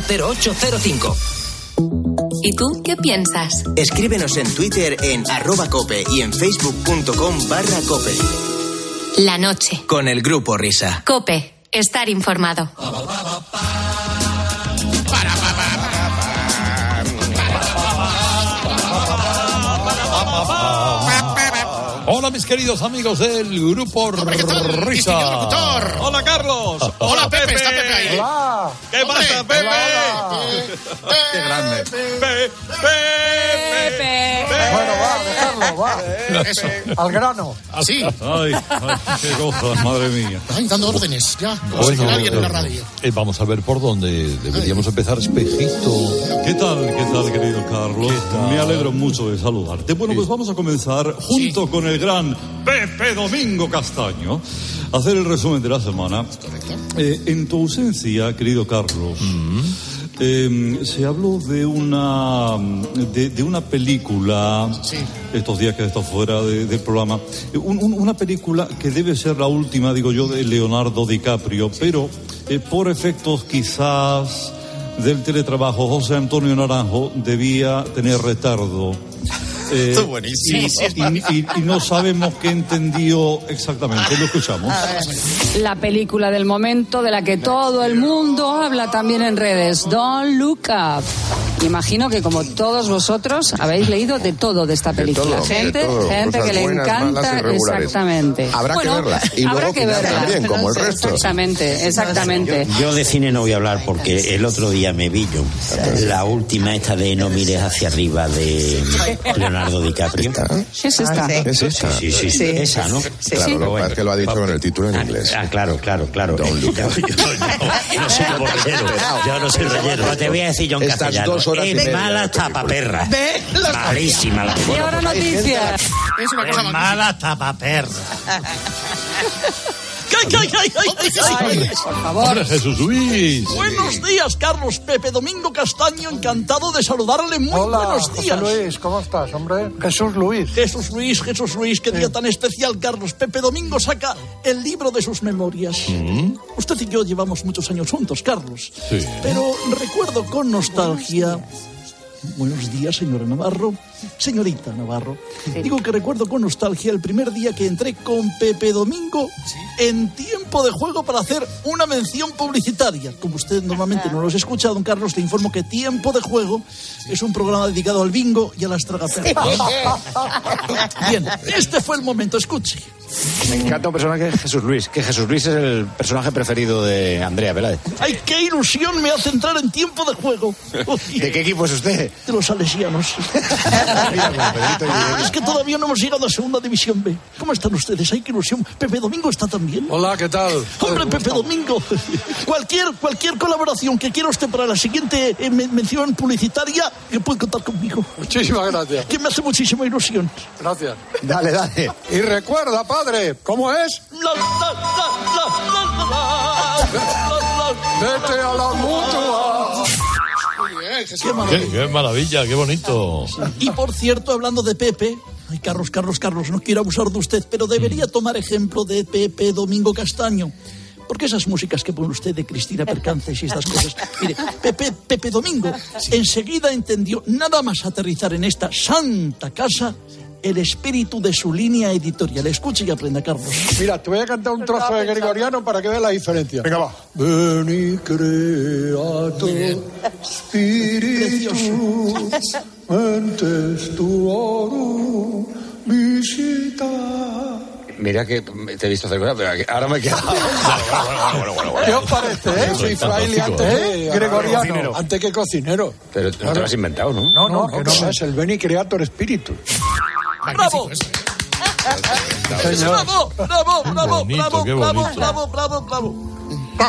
980805. ¿Y tú qué piensas? Escríbenos en Twitter en arroba cope y en facebook.com barra cope. La noche. Con el grupo Risa. Cope. Estar informado. Hola, mis queridos amigos del grupo Risa. Hola, Carlos. Hola, Pepe, está Pepe ahí. Hola. ¿Qué pasa, Pepe? Qué grande. Pepe. Pepe. Bueno, va, dejarlo, va. Eso. Al grano. Así. Ay, ay, qué cosas, madre mía. Ay, dando órdenes, ya. Alguien en la radio. eh, vamos a ver por dónde deberíamos empezar, espejito. ¿Qué tal, qué tal, querido Carlos? Me alegro mucho de saludarte. Bueno, pues vamos a comenzar junto con el gran Pepe Domingo Castaño hacer el resumen de la semana. Eh, en tu ausencia, querido Carlos. eh, se habló de una de, de una película estos días que he estado fuera de- del programa un- un- una película que debe ser la última digo yo de Leonardo DiCaprio pero eh, por efectos quizás del teletrabajo José Antonio Naranjo debía tener retardo Eh, Esto es buenísimo. y, y- y no sabemos qué entendió exactamente. Lo escuchamos. La película del momento de la que todo el mundo habla también en redes, Don't Look Up. Imagino que como todos vosotros habéis leído de todo de esta película. todo, de gente todo. gente Cosas que le buenas, encanta exactamente. Habrá que verla. Y habrá luego que verla. también, como el resto. Exactamente, exactamente. Yo de cine no voy a hablar porque el otro día me vi yo la última esta de No mires hacia arriba de Leonardo DiCaprio. Es esta. ¿Es esta? Sí, sí, sí. Sí. Esa, ¿no? Claro, lo que pasa es que lo ha dicho con el título en inglés. Ah, claro, claro, claro. Yo, yo- yo no soy relleno. Yo no soy relleno. Pero te voy a decir yo en Estas castellano. Horas y Es media mala tapaperra. Malísima la Y ahora noticias. Es una cosa Mala tapaperra. Por favor. Jesús Luis Buenos días, Carlos Pepe Domingo Castaño, encantado de saludarle. Muy Hola, buenos José días. Luis, ¿cómo estás, hombre? Jesús Luis. Jesús Luis, Jesús Luis, qué día tan especial, Carlos. Pepe Domingo saca el libro de sus memorias. Usted y yo llevamos muchos años juntos, Carlos. Sí. Pero recuerdo con nostalgia. Buenos días, señora Navarro. Señorita Navarro. Digo que recuerdo con nostalgia el primer día que entré con Pepe Domingo en tiempo de juego para hacer una mención publicitaria. Como usted normalmente no lo has escuchado, don Carlos, le informo que Tiempo de Juego es un programa dedicado al bingo y a las tragaperras. Bien, este fue el momento, escuche. Me encanta un personaje Jesús Luis, que Jesús Luis es el personaje preferido de Andrea Peláez. ¡Ay, qué ilusión me hace entrar en tiempo de juego! ¿De qué equipo es usted? De los salesianos. Es que todavía no hemos llegado a Segunda División B. ¿Cómo están ustedes? ¡Ay, qué ilusión! ¿Pepe Domingo está también? Hola, ¿qué tal? Hombre, Pepe Domingo, cualquier, cualquier colaboración que quiera usted para la siguiente eh, men- mención publicitaria, que puede contar conmigo. Muchísimas gracias. Que me hace muchísima ilusión. Gracias. Dale, dale. Y recuerda, padre, ¿cómo es? Vete a la mutua. Qué maravilla. Qué, qué maravilla, qué bonito. Y por cierto, hablando de Pepe, ay, Carlos, Carlos, Carlos, no quiero abusar de usted, pero debería tomar ejemplo de Pepe Domingo Castaño. Porque esas músicas que pone usted de Cristina Percances y estas cosas. Mire, Pepe, Pepe Domingo enseguida entendió, nada más aterrizar en esta santa casa, el espíritu de su línea editorial. Escuche y aprenda, Carlos. Mira, te voy a cantar un trozo de gregoriano para que veas la diferencia. Venga, va. Veni creator spiritu mentes tuorum visita. Mira que te he visto hacer cosas, pero ahora me he quedado. ¿Qué os parece, eh? Soy fraile antes ¿eh? gregoriano, Cocinero. antes que cocinero. Pero no te lo has inventado, ¿no? No, no, que no, es el Veni Creator Spiritus. ¡Bravo! Señor. ¡Bravo! ¡Bravo! ¡Bravo! bonito, ¡Bravo! ¡Bravo! bonito. ¡Bravo! ¡Bravo! ¡Bravo!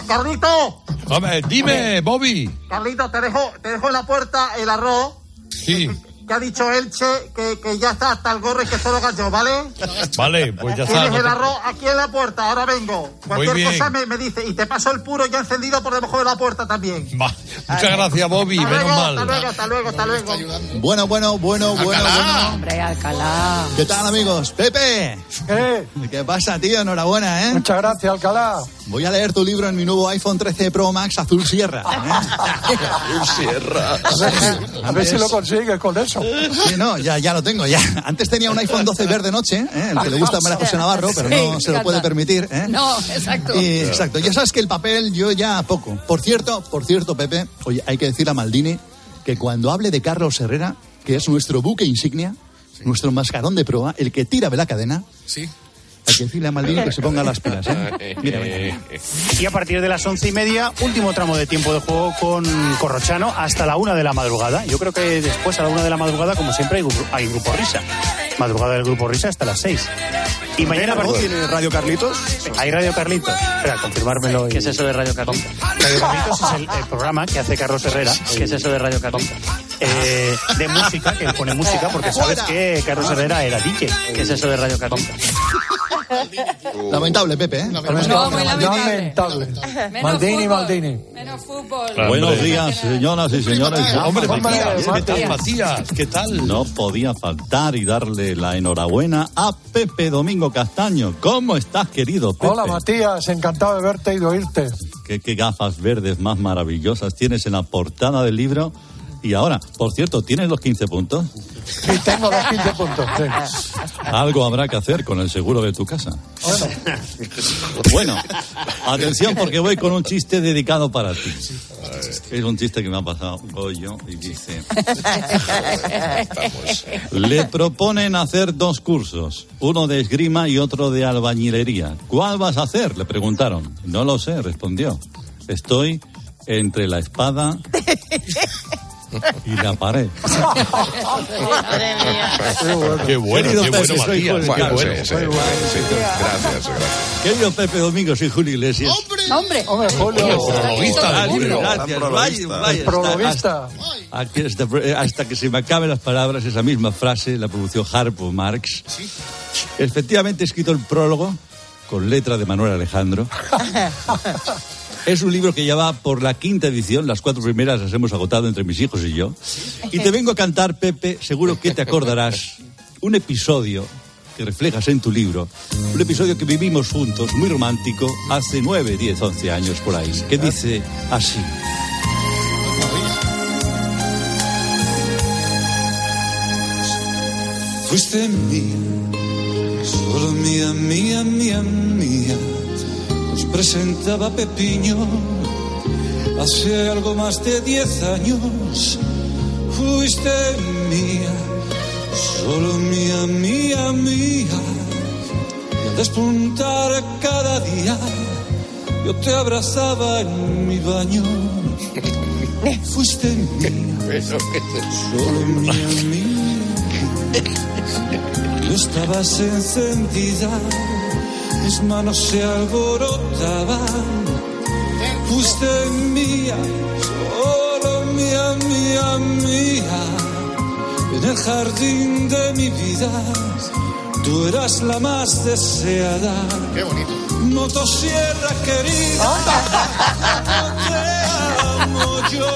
Carlito, Hombre, dime, Bobby. Carlito, te dejo, te dejo en la puerta el arroz Sí, que ha dicho Elche que, que ya está hasta el gorro y que solo gallo, ¿vale? vale, pues ya está. Tienes no el arroz aquí en la puerta, ahora vengo. Cualquier bien. cosa me, me dice y te paso el puro ya encendido por debajo de la puerta también. Va. Muchas gracias, Bobby, Hasta menos luego, hasta mal. luego, hasta luego, hasta luego. Bueno, bueno, bueno, bueno, bueno. Hombre, Alcalá. ¿Qué tal, amigos? Pepe. ¿Qué? ¿Qué pasa, tío? Enhorabuena, ¿eh? Muchas gracias, Alcalá. Voy a leer tu libro en mi nuevo iPhone 13 Pro Max Azul Sierra. Sierra. A ver, a ver si lo consigues con eso. Sí, no, ya, ya lo tengo, ya. Antes tenía un iPhone 12 verde noche, ¿eh? el que le gusta a María José Navarro, pero no Sí, se lo puede permitir. ¿eh? No, exacto. Y, exacto. Ya sabes que el papel yo ya poco. Por cierto, por cierto, Pepe, oye, hay que decir a Maldini que cuando hable de Carlos Herrera, que es nuestro buque insignia, nuestro mascarón de proa, el que tira de la cadena, Sí. Hay que decirle a Maldini que se ponga las pilas. ¿eh? Mira, mira. Y a partir de las once y media, último tramo de tiempo de juego con Corrochano hasta la una de la madrugada. Yo creo que después, a la una de la madrugada, como siempre, hay, gru- hay Grupo Risa. Madrugada del Grupo Risa hasta las seis. Y mañana ¿Mañana parti- tiene Radio Carlitos? Hay Radio Carlitos. Espera, confirmármelo. ¿Qué es eso de Radio Carlitos? Radio Carlitos es el, el programa que hace Carlos Herrera. ¿Qué es eso de Radio Carlitos? Eh, de música, que pone música, porque sabes que Carlos Herrera era DJ. ¿Qué es eso de Radio Carlitos? Lamentable, Pepe. ¿eh? No, muy lamentable. Lamentable. Menos Maldini, fútbol. Maldini. Menos fútbol. Buenos días, señoras y señores. Hombre, Hombre, Matías, ¿qué tal, Matías. Matías? ¿Qué tal? No podía faltar y darle la enhorabuena a Pepe Domingo Castaño. ¿Cómo estás, querido Pepe? Hola, Matías. Encantado de verte y de oírte. ¿Qué, qué gafas verdes más maravillosas tienes en la portada del libro. Y ahora, por cierto, ¿tienes los 15 puntos? Y tengo los 15 puntos. sí. Algo habrá que hacer con el seguro de tu casa. Bueno, Bueno, atención porque voy con un chiste dedicado para ti. Es un chiste que me ha pasado Goyo y dice... Le proponen hacer dos cursos, uno de esgrima y otro de albañilería. ¿Cuál vas a hacer? Le preguntaron. No lo sé, respondió. Estoy entre la espada y la pared. Qué bueno, Querido qué Pepe, bueno, soy Matías, Gracias, gracias. Querido Pepe Domingo, soy Julio Iglesias. Hombre. hombre, del libro. Gracias, vaya, hasta que se me acaben las palabras, esa misma frase la pronunció Harpo Marx. Efectivamente he escrito el prólogo con letra de Manuel Alejandro. Es un libro que ya va por la quinta edición, las cuatro primeras las hemos agotado entre mis hijos y yo. Y te vengo a cantar, Pepe, seguro que te acordarás, un episodio que reflejas en tu libro, un episodio que vivimos juntos, muy romántico, hace nueve, diez, once años por ahí, que dice así. Fuiste mía, solo mía, mía, mía, mía. Presentaba Pepiño hace algo más de diez años. Fuiste mía, solo mía, mía, mía. Y al despuntar cada día, yo te abrazaba en mi baño. Fuiste mía, solo mía, mía. No estabas encendida, mis manos se alborotaban. Fuiste mía, solo mía, mía, mía. En el jardín de mi vida, tú eras la más deseada. Qué bonito. Motosierra querida, te amo yo.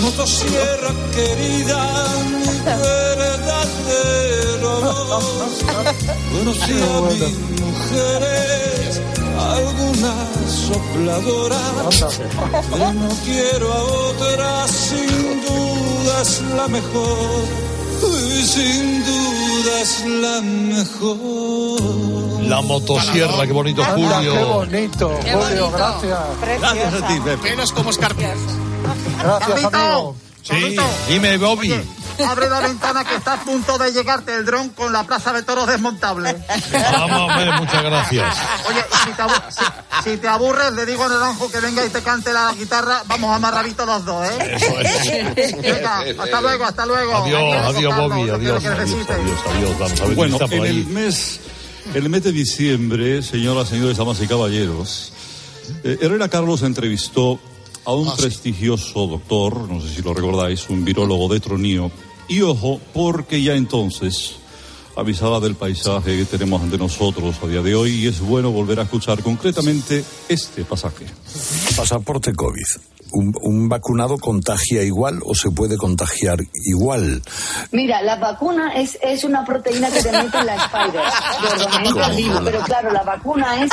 Motosierra querida, mi. Conocí a mis mujeres, algunas sopladoras, pero no quiero a otra, sin duda es la mejor. Y sin duda es la mejor. La motosierra, qué bonito, Anda, qué Julio. bonito, Qué Julio, bonito. gracias. Gracias a ti, Pepe. Menos como escarpias. Gracias, amigo. Sí, dime, Bobby. Abre la ventana que está a punto de llegarte el dron con la plaza de toros desmontable. Vamos a ver, muchas gracias. Oye, si te, abu- si- si te aburres, le digo a Naranjo que venga y te cante la guitarra. Vamos amarraditos los dos, ¿eh? Eso es. Venga, hasta luego, hasta luego. Adiós, adiós, Bobby, adiós, adiós, adiós, adiós. Vamos a ver Bueno, en el mes, el mes de diciembre, señoras, señores, damas y caballeros, eh, Herrera Carlos entrevistó a un prestigioso doctor, no sé si lo recordáis, un virólogo de Tronío, y ojo, porque ya entonces avisaba del paisaje que tenemos ante nosotros a día de hoy y es bueno volver a escuchar concretamente este pasaje. Pasaporte COVID. ¿Un, un vacunado contagia igual o se puede contagiar igual? Mira, la vacuna es, es una proteína que te mete en la virus, pero claro, la vacuna es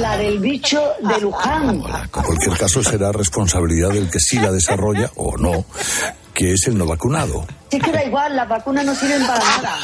la del bicho de Luján. En cualquier caso será responsabilidad del que sí la desarrolla o no, que es el no vacunado. Sí que da igual, las vacunas no sirven para nada.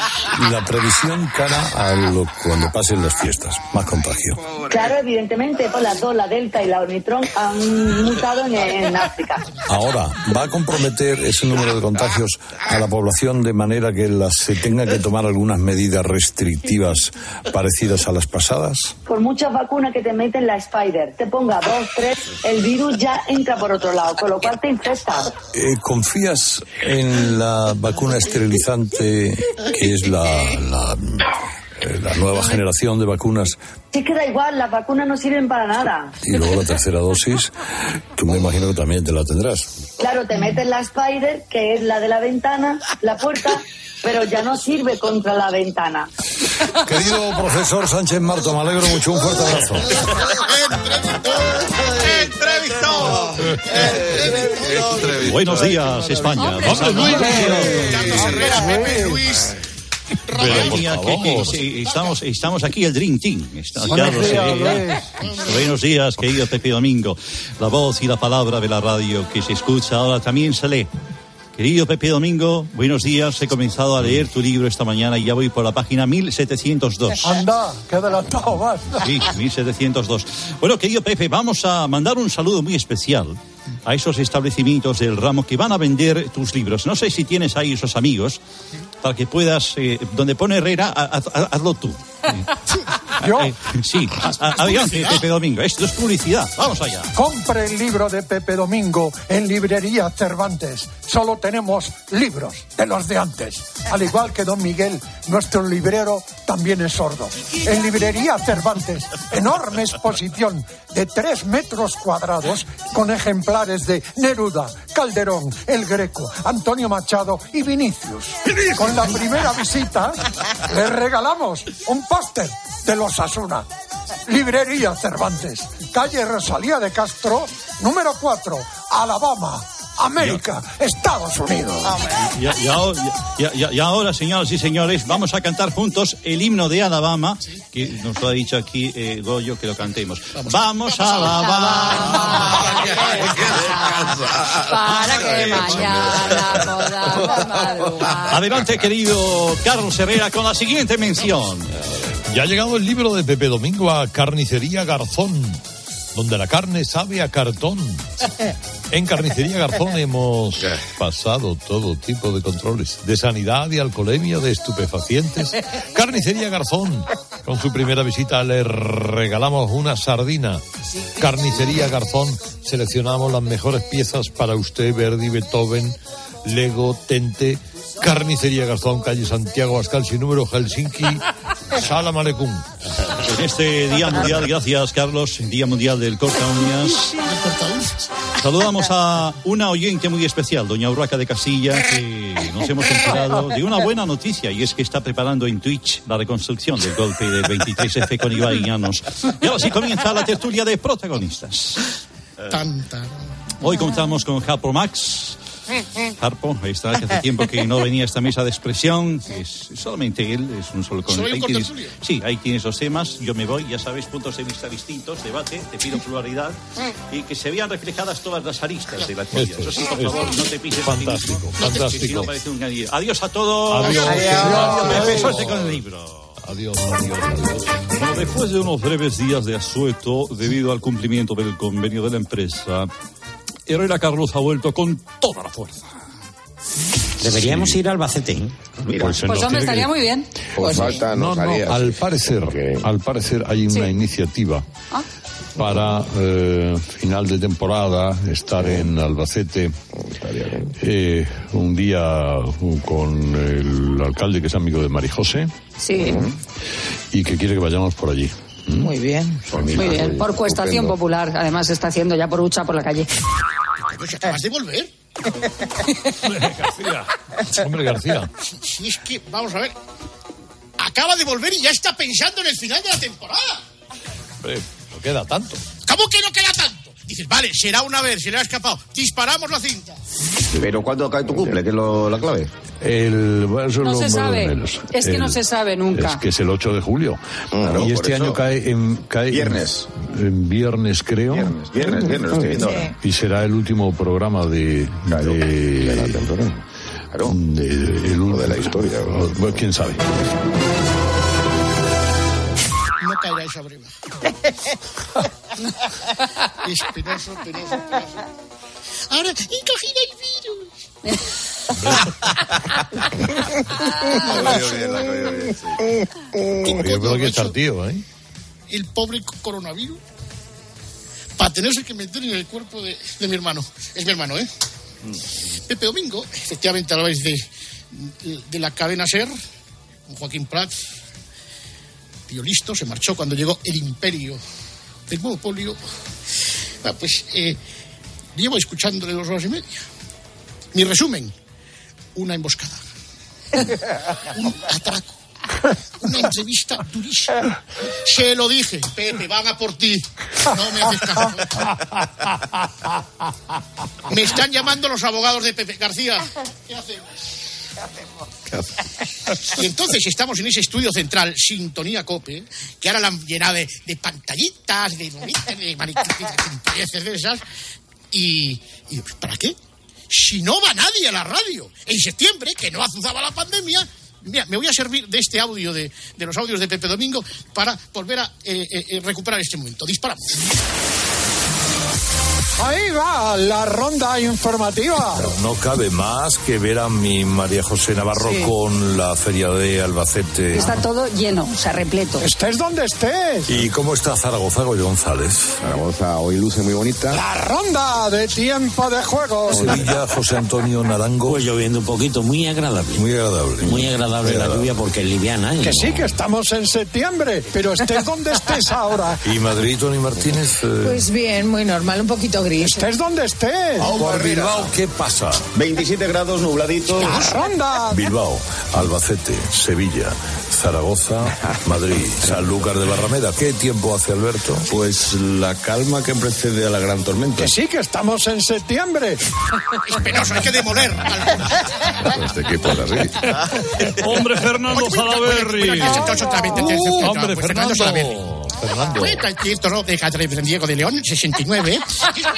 La previsión cara a lo, cuando pasen las fiestas, más contagio. Claro, evidentemente, pues las dos, la Delta y la Omicron, han mutado en, en África. Ahora, ¿va a comprometer ese número de contagios a la población de manera que las, se tenga que tomar algunas medidas restrictivas parecidas a las pasadas? Por muchas vacunas que te meten la spider, te ponga dos, tres, el virus ya entra por otro lado, con lo cual te infesta. Eh, ¿Confías en la vacuna esterilizante, que es la, la, eh, la nueva generación de vacunas? Sí que da igual, las vacunas no sirven para nada. Y luego la tercera dosis, tú me imagino que también te la tendrás. Claro, te meten la spider, que es la de la ventana, la puerta, pero ya no sirve contra la ventana. Querido profesor Sánchez Marto, me alegro mucho, un fuerte abrazo. Buenos días, España. Hombre, Luis. Carlos Herrera, Pepe, Luis. Estamos, estamos aquí el Dream Team. Está- Buenos días, Buenos días, querido Pepe Domingo. La voz y la palabra de la radio que se escucha ahora también se lee. Querido Pepe Domingo, buenos días. He comenzado a leer tu libro esta mañana y ya voy por la página 1702. Anda, que adelantado vas. Sí, 1702. Bueno, querido Pepe, vamos a mandar un saludo muy especial a esos establecimientos del ramo que van a vender tus libros. No sé si tienes ahí esos amigos para que puedas, eh, donde pone Herrera, ha- ha- hazlo tú. ¿Yo? Eh, sí, a- a- adelante, Pepe Domingo. Esto es publicidad. Vamos allá. Compre el libro de Pepe Domingo en librería Cervantes. Solo tenemos libros de los de antes. Al igual que don Miguel, nuestro librero también es sordo. En librería Cervantes, enorme exposición de tres metros cuadrados con ejemplares de Neruda, Calderón, El Greco, Antonio Machado y Vinicius. Con la primera visita le regalamos un póster de los Asuna. Librería Cervantes, calle Rosalía de Castro, número 4, Alabama, América, Estados Unidos. Y, y ahora, y- y- y ahora, señoras y señores, vamos a cantar juntos el himno de Alabama, que nos lo ha dicho aquí eh, Goyo que lo cantemos. Vamos, a Alabama. Para que mañana podamos madrugar. Adelante, querido Carlos Herrera, con la siguiente mención. Ya ha llegado el libro de Pepe Domingo a Carnicería Garzón, donde la carne sabe a cartón. En Carnicería Garzón hemos pasado todo tipo de controles, de sanidad y alcoholemia, de estupefacientes. Carnicería Garzón, con su primera visita le regalamos una sardina. Carnicería Garzón, seleccionamos las mejores piezas para usted, Verdi, Beethoven, Lego, Tente, Carnicería Garzón, calle Santiago Ascal, sin número, Helsinki, Salam Aleikum. En este Día Mundial, gracias Carlos, Día Mundial del Corta Uñas. Saludamos a una oyente muy especial, doña Urraca de Casilla, que nos hemos enterado de una buena noticia y es que está preparando en Twitch la reconstrucción del golpe del 23F con Ibai Llanos. Y ahora sí comienza la tertulia de protagonistas. Hoy contamos con Harpo Max. Harpo, ahí está, que hace tiempo que no venía a esta mesa de expresión. Es solamente él, es un solo con ¿Soy un ahí tienes-? Sí, ahí tienes los temas. Yo me voy, ya sabes, puntos de vista distintos, debate, te pido pluralidad y que se vean reflejadas todas las aristas de la teoría. Esto Eso sí, por favor, no te pises Fantástico, fantástico. Si no, parece un gallo. Adiós a todos. Adiós. Adiós. con el libro. Adiós, adiós, adiós. Bueno, después de unos breves días de asueto debido al cumplimiento del convenio de la empresa, Herrera Carlos ha vuelto con toda la fuerza. Deberíamos ir al Albacete. ¿eh? Pues, Pues hombre, estaría muy bien. Pues, no, no, al parecer, al parecer hay una iniciativa Ah. para eh, final de temporada estar en Albacete eh, un día uh, con el alcalde que es amigo de Marijose sí, y que quiere que vayamos por allí. Muy bien. muy bien. Por cuestación popular, además se está haciendo ya por hucha por la calle. Si acabas de volver. García. Hombre, García. Si, si es que, vamos a ver. Acaba de volver y ya está pensando en el final de la temporada. Hombre, no queda tanto. ¿Cómo que no queda tanto? Dices, vale, será una vez, se le ha escapado. Disparamos la cinta. Pero ¿cuándo cae tu cumple? ¿Qué es lo- la clave? El, bueno, eso es No lo se de sabe. menos. Es que no se sabe nunca. Es que es el 8 de julio. Claro, y este año cae en. Cae en- Viernes. En, viernes, creo. Viernes, viernes, viernes, lo estoy viendo ahora. Y será el último programa de. de, la temporada. Claro. de, el O de la historia. o- bueno, quién sabe. No caerá esa breva. es penoso, penoso. Ahora, he cogido el virus. La cogió bien, la cogió bien, sí. Yo creo que está el tío, ¿eh? el pobre coronavirus para tenerse que meter en el cuerpo de, de mi hermano. Es mi hermano, ¿eh? Pepe Domingo, efectivamente a la vez de, de, de la cadena SER, con Joaquín Prats, tío listo, se marchó cuando llegó el imperio del monopolio. Ah, pues eh, llevo escuchándole dos horas y media. Mi resumen, una emboscada, un atraco, una entrevista durísima. Se lo dije, Pepe, van a por ti. No me haces caso. Me están llamando los abogados de Pepe García. ¿Qué hacemos? Y entonces estamos en ese estudio central, Sintonía Cope, que ahora la han llenado de, pantallitas, de bonitas, de mariquitas, de esas. Y, pues, ¿para qué? Si no va nadie a la radio en septiembre, que no azuzaba la pandemia, mira, me voy a servir de este audio, de, de los audios de Pepe Domingo, para volver a eh, eh, eh, recuperar este momento. Disparamos. Ahí va la ronda informativa. No cabe más que ver a mi María José Navarro Sí. con la feria de Albacete. Está todo lleno, o sea, repleto. Estés donde estés. ¿Y cómo está Zaragoza, Goyo González? Zaragoza hoy luce muy bonita. La ronda de tiempo de juego. Sevilla, José Antonio Narango. Pues lloviendo un poquito, muy agradable. Muy agradable. Muy agradable la lluvia porque es liviana. ¿eh? Que sí, que estamos en septiembre, pero estés donde estés ahora. ¿Y Madrid, Tony Martínez? eh, Pues bien, muy normal, un poquito gris. Estés donde estés. por Bilbao, ¿qué pasa? 27 grados nubladitos. La ronda. Bilbao, Albacete, Sevilla, Zaragoza, Madrid, Sanlúcar de Barrameda. ¿Qué tiempo hace Alberto? Pues la calma que precede a la gran tormenta. Que sí, que estamos en septiembre. Es penoso, hay que demoler. Este equipo es así. Hombre, Fernando Salaverry. Uh, Hombre, Fernando. Fernando. Cuenta el cierto ¿no? de Diego de León, 69. Pero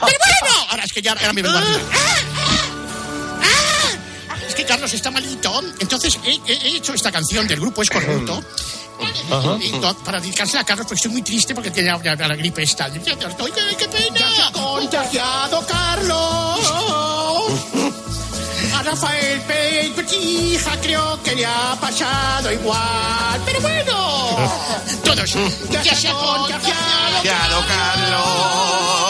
bueno, ahora es que ya ahora me vengo arriba. Ah, Es que Carlos está malito, entonces he, he- he hecho esta canción del grupo Escorbuto. Y to- para dedicársela a Carlos, porque estoy muy triste porque tiene ya la gripe esta. Ya te estoy, ¡ay, qué pena! ¡Ya contagiado Carlos! A Rafael Petija creo que le ha pasado igual. Pero bueno, todos ya se ha contagiado Carlos.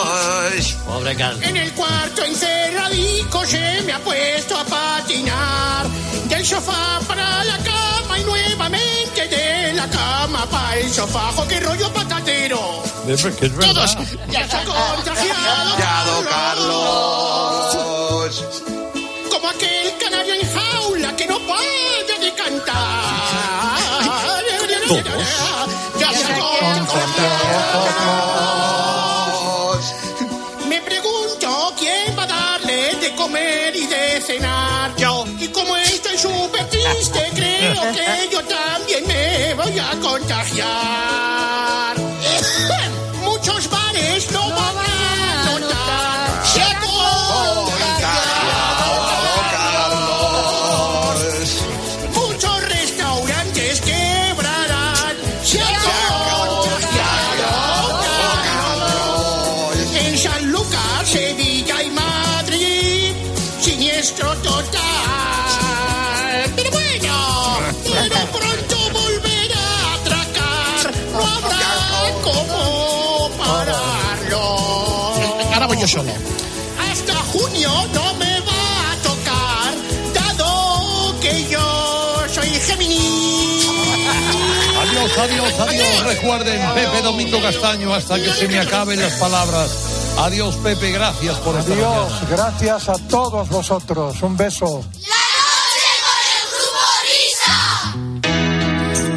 Pobre Carlos. en el cuarto encerradico se me puesto a patinar. Del sofá para la cama y nuevamente de la cama para el sofá. Jo, qué rollo patatero. Es que es verdad. Todos ya se ha contagiado Carlos. Como solo. Hasta junio no me va a tocar, dado que yo soy Gemini. Adiós, adiós, adiós. Recuerden, Pepe Domingo Castaño, hasta que se me acaben las palabras. Adiós, Pepe, gracias por estar Adiós, gracias a todos vosotros. Un beso.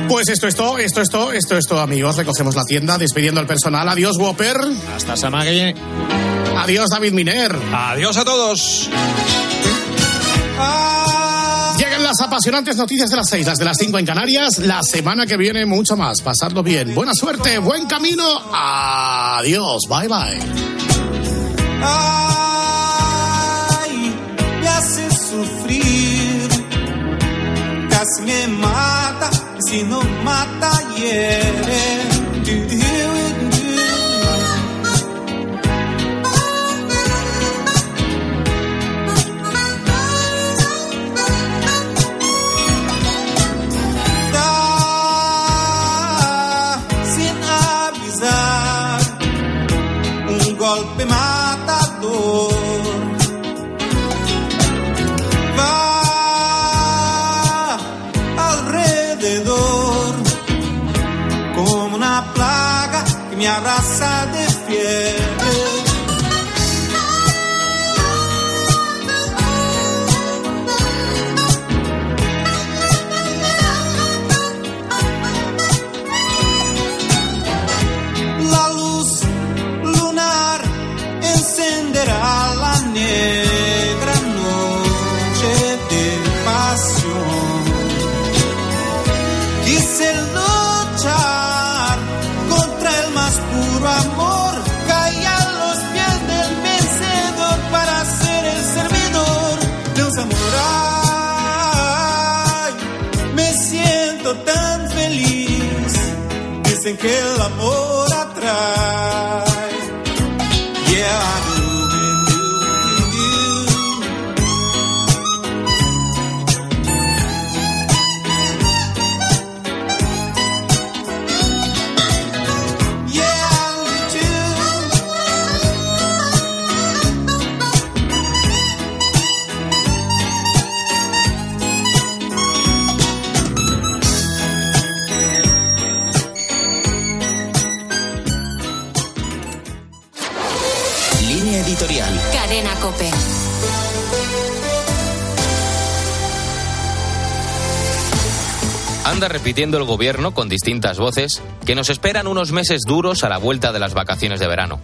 Pues esto es todo, esto es todo, esto es todo, amigos. Recogemos la tienda, despidiendo al personal. Adiós, Whopper. Hasta semana que viene. Adiós, David Miner. Adiós a todos. Llegan las apasionantes noticias de las seis, las de las cinco en Canarias. La semana que viene, mucho más. Pasadlo bien. Buena suerte, buen camino. Adiós. Bye, bye. Ay, me hace sufrir, casi me mata, y si no mata hiere. Dicen que el amor atrae. Anda repitiendo el gobierno con distintas voces que nos esperan unos meses duros a la vuelta de las vacaciones de verano.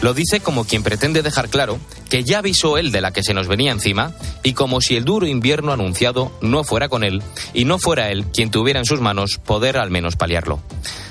Lo dice como quien pretende dejar claro que ya avisó él de la que se nos venía encima y como si el duro invierno anunciado no fuera con él y no fuera él quien tuviera en sus manos poder al menos paliarlo.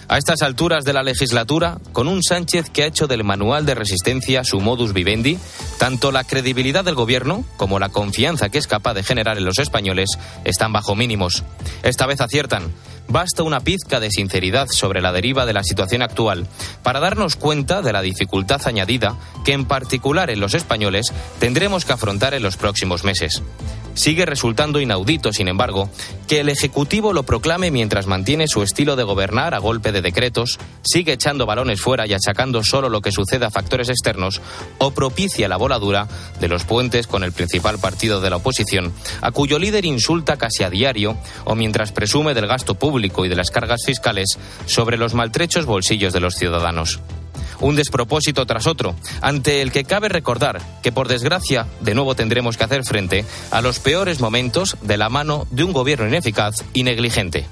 A estas alturas de la legislatura, con un Sánchez que ha hecho del manual de resistencia su modus vivendi, tanto la credibilidad del gobierno como la confianza que es capaz de generar en los españoles están bajo mínimos. Esta vez aciertan. Basta una pizca de sinceridad sobre la deriva de la situación actual para darnos cuenta de la dificultad añadida que en particular en los españoles tendremos que afrontar en los próximos meses. sigue resultando inaudito, sin embargo, que el Ejecutivo lo proclame mientras mantiene su estilo de gobernar a golpe de decretos, sigue echando balones fuera y achacando solo lo que sucede a factores externos, o propicia la voladura de los puentes con el principal partido de la oposición, a cuyo líder insulta casi a diario, o mientras presume del gasto público y de las cargas fiscales sobre los maltrechos bolsillos de los ciudadanos un despropósito tras otro, ante el que cabe recordar que, por desgracia, de nuevo tendremos que hacer frente a los peores momentos de la mano de un gobierno ineficaz y negligente.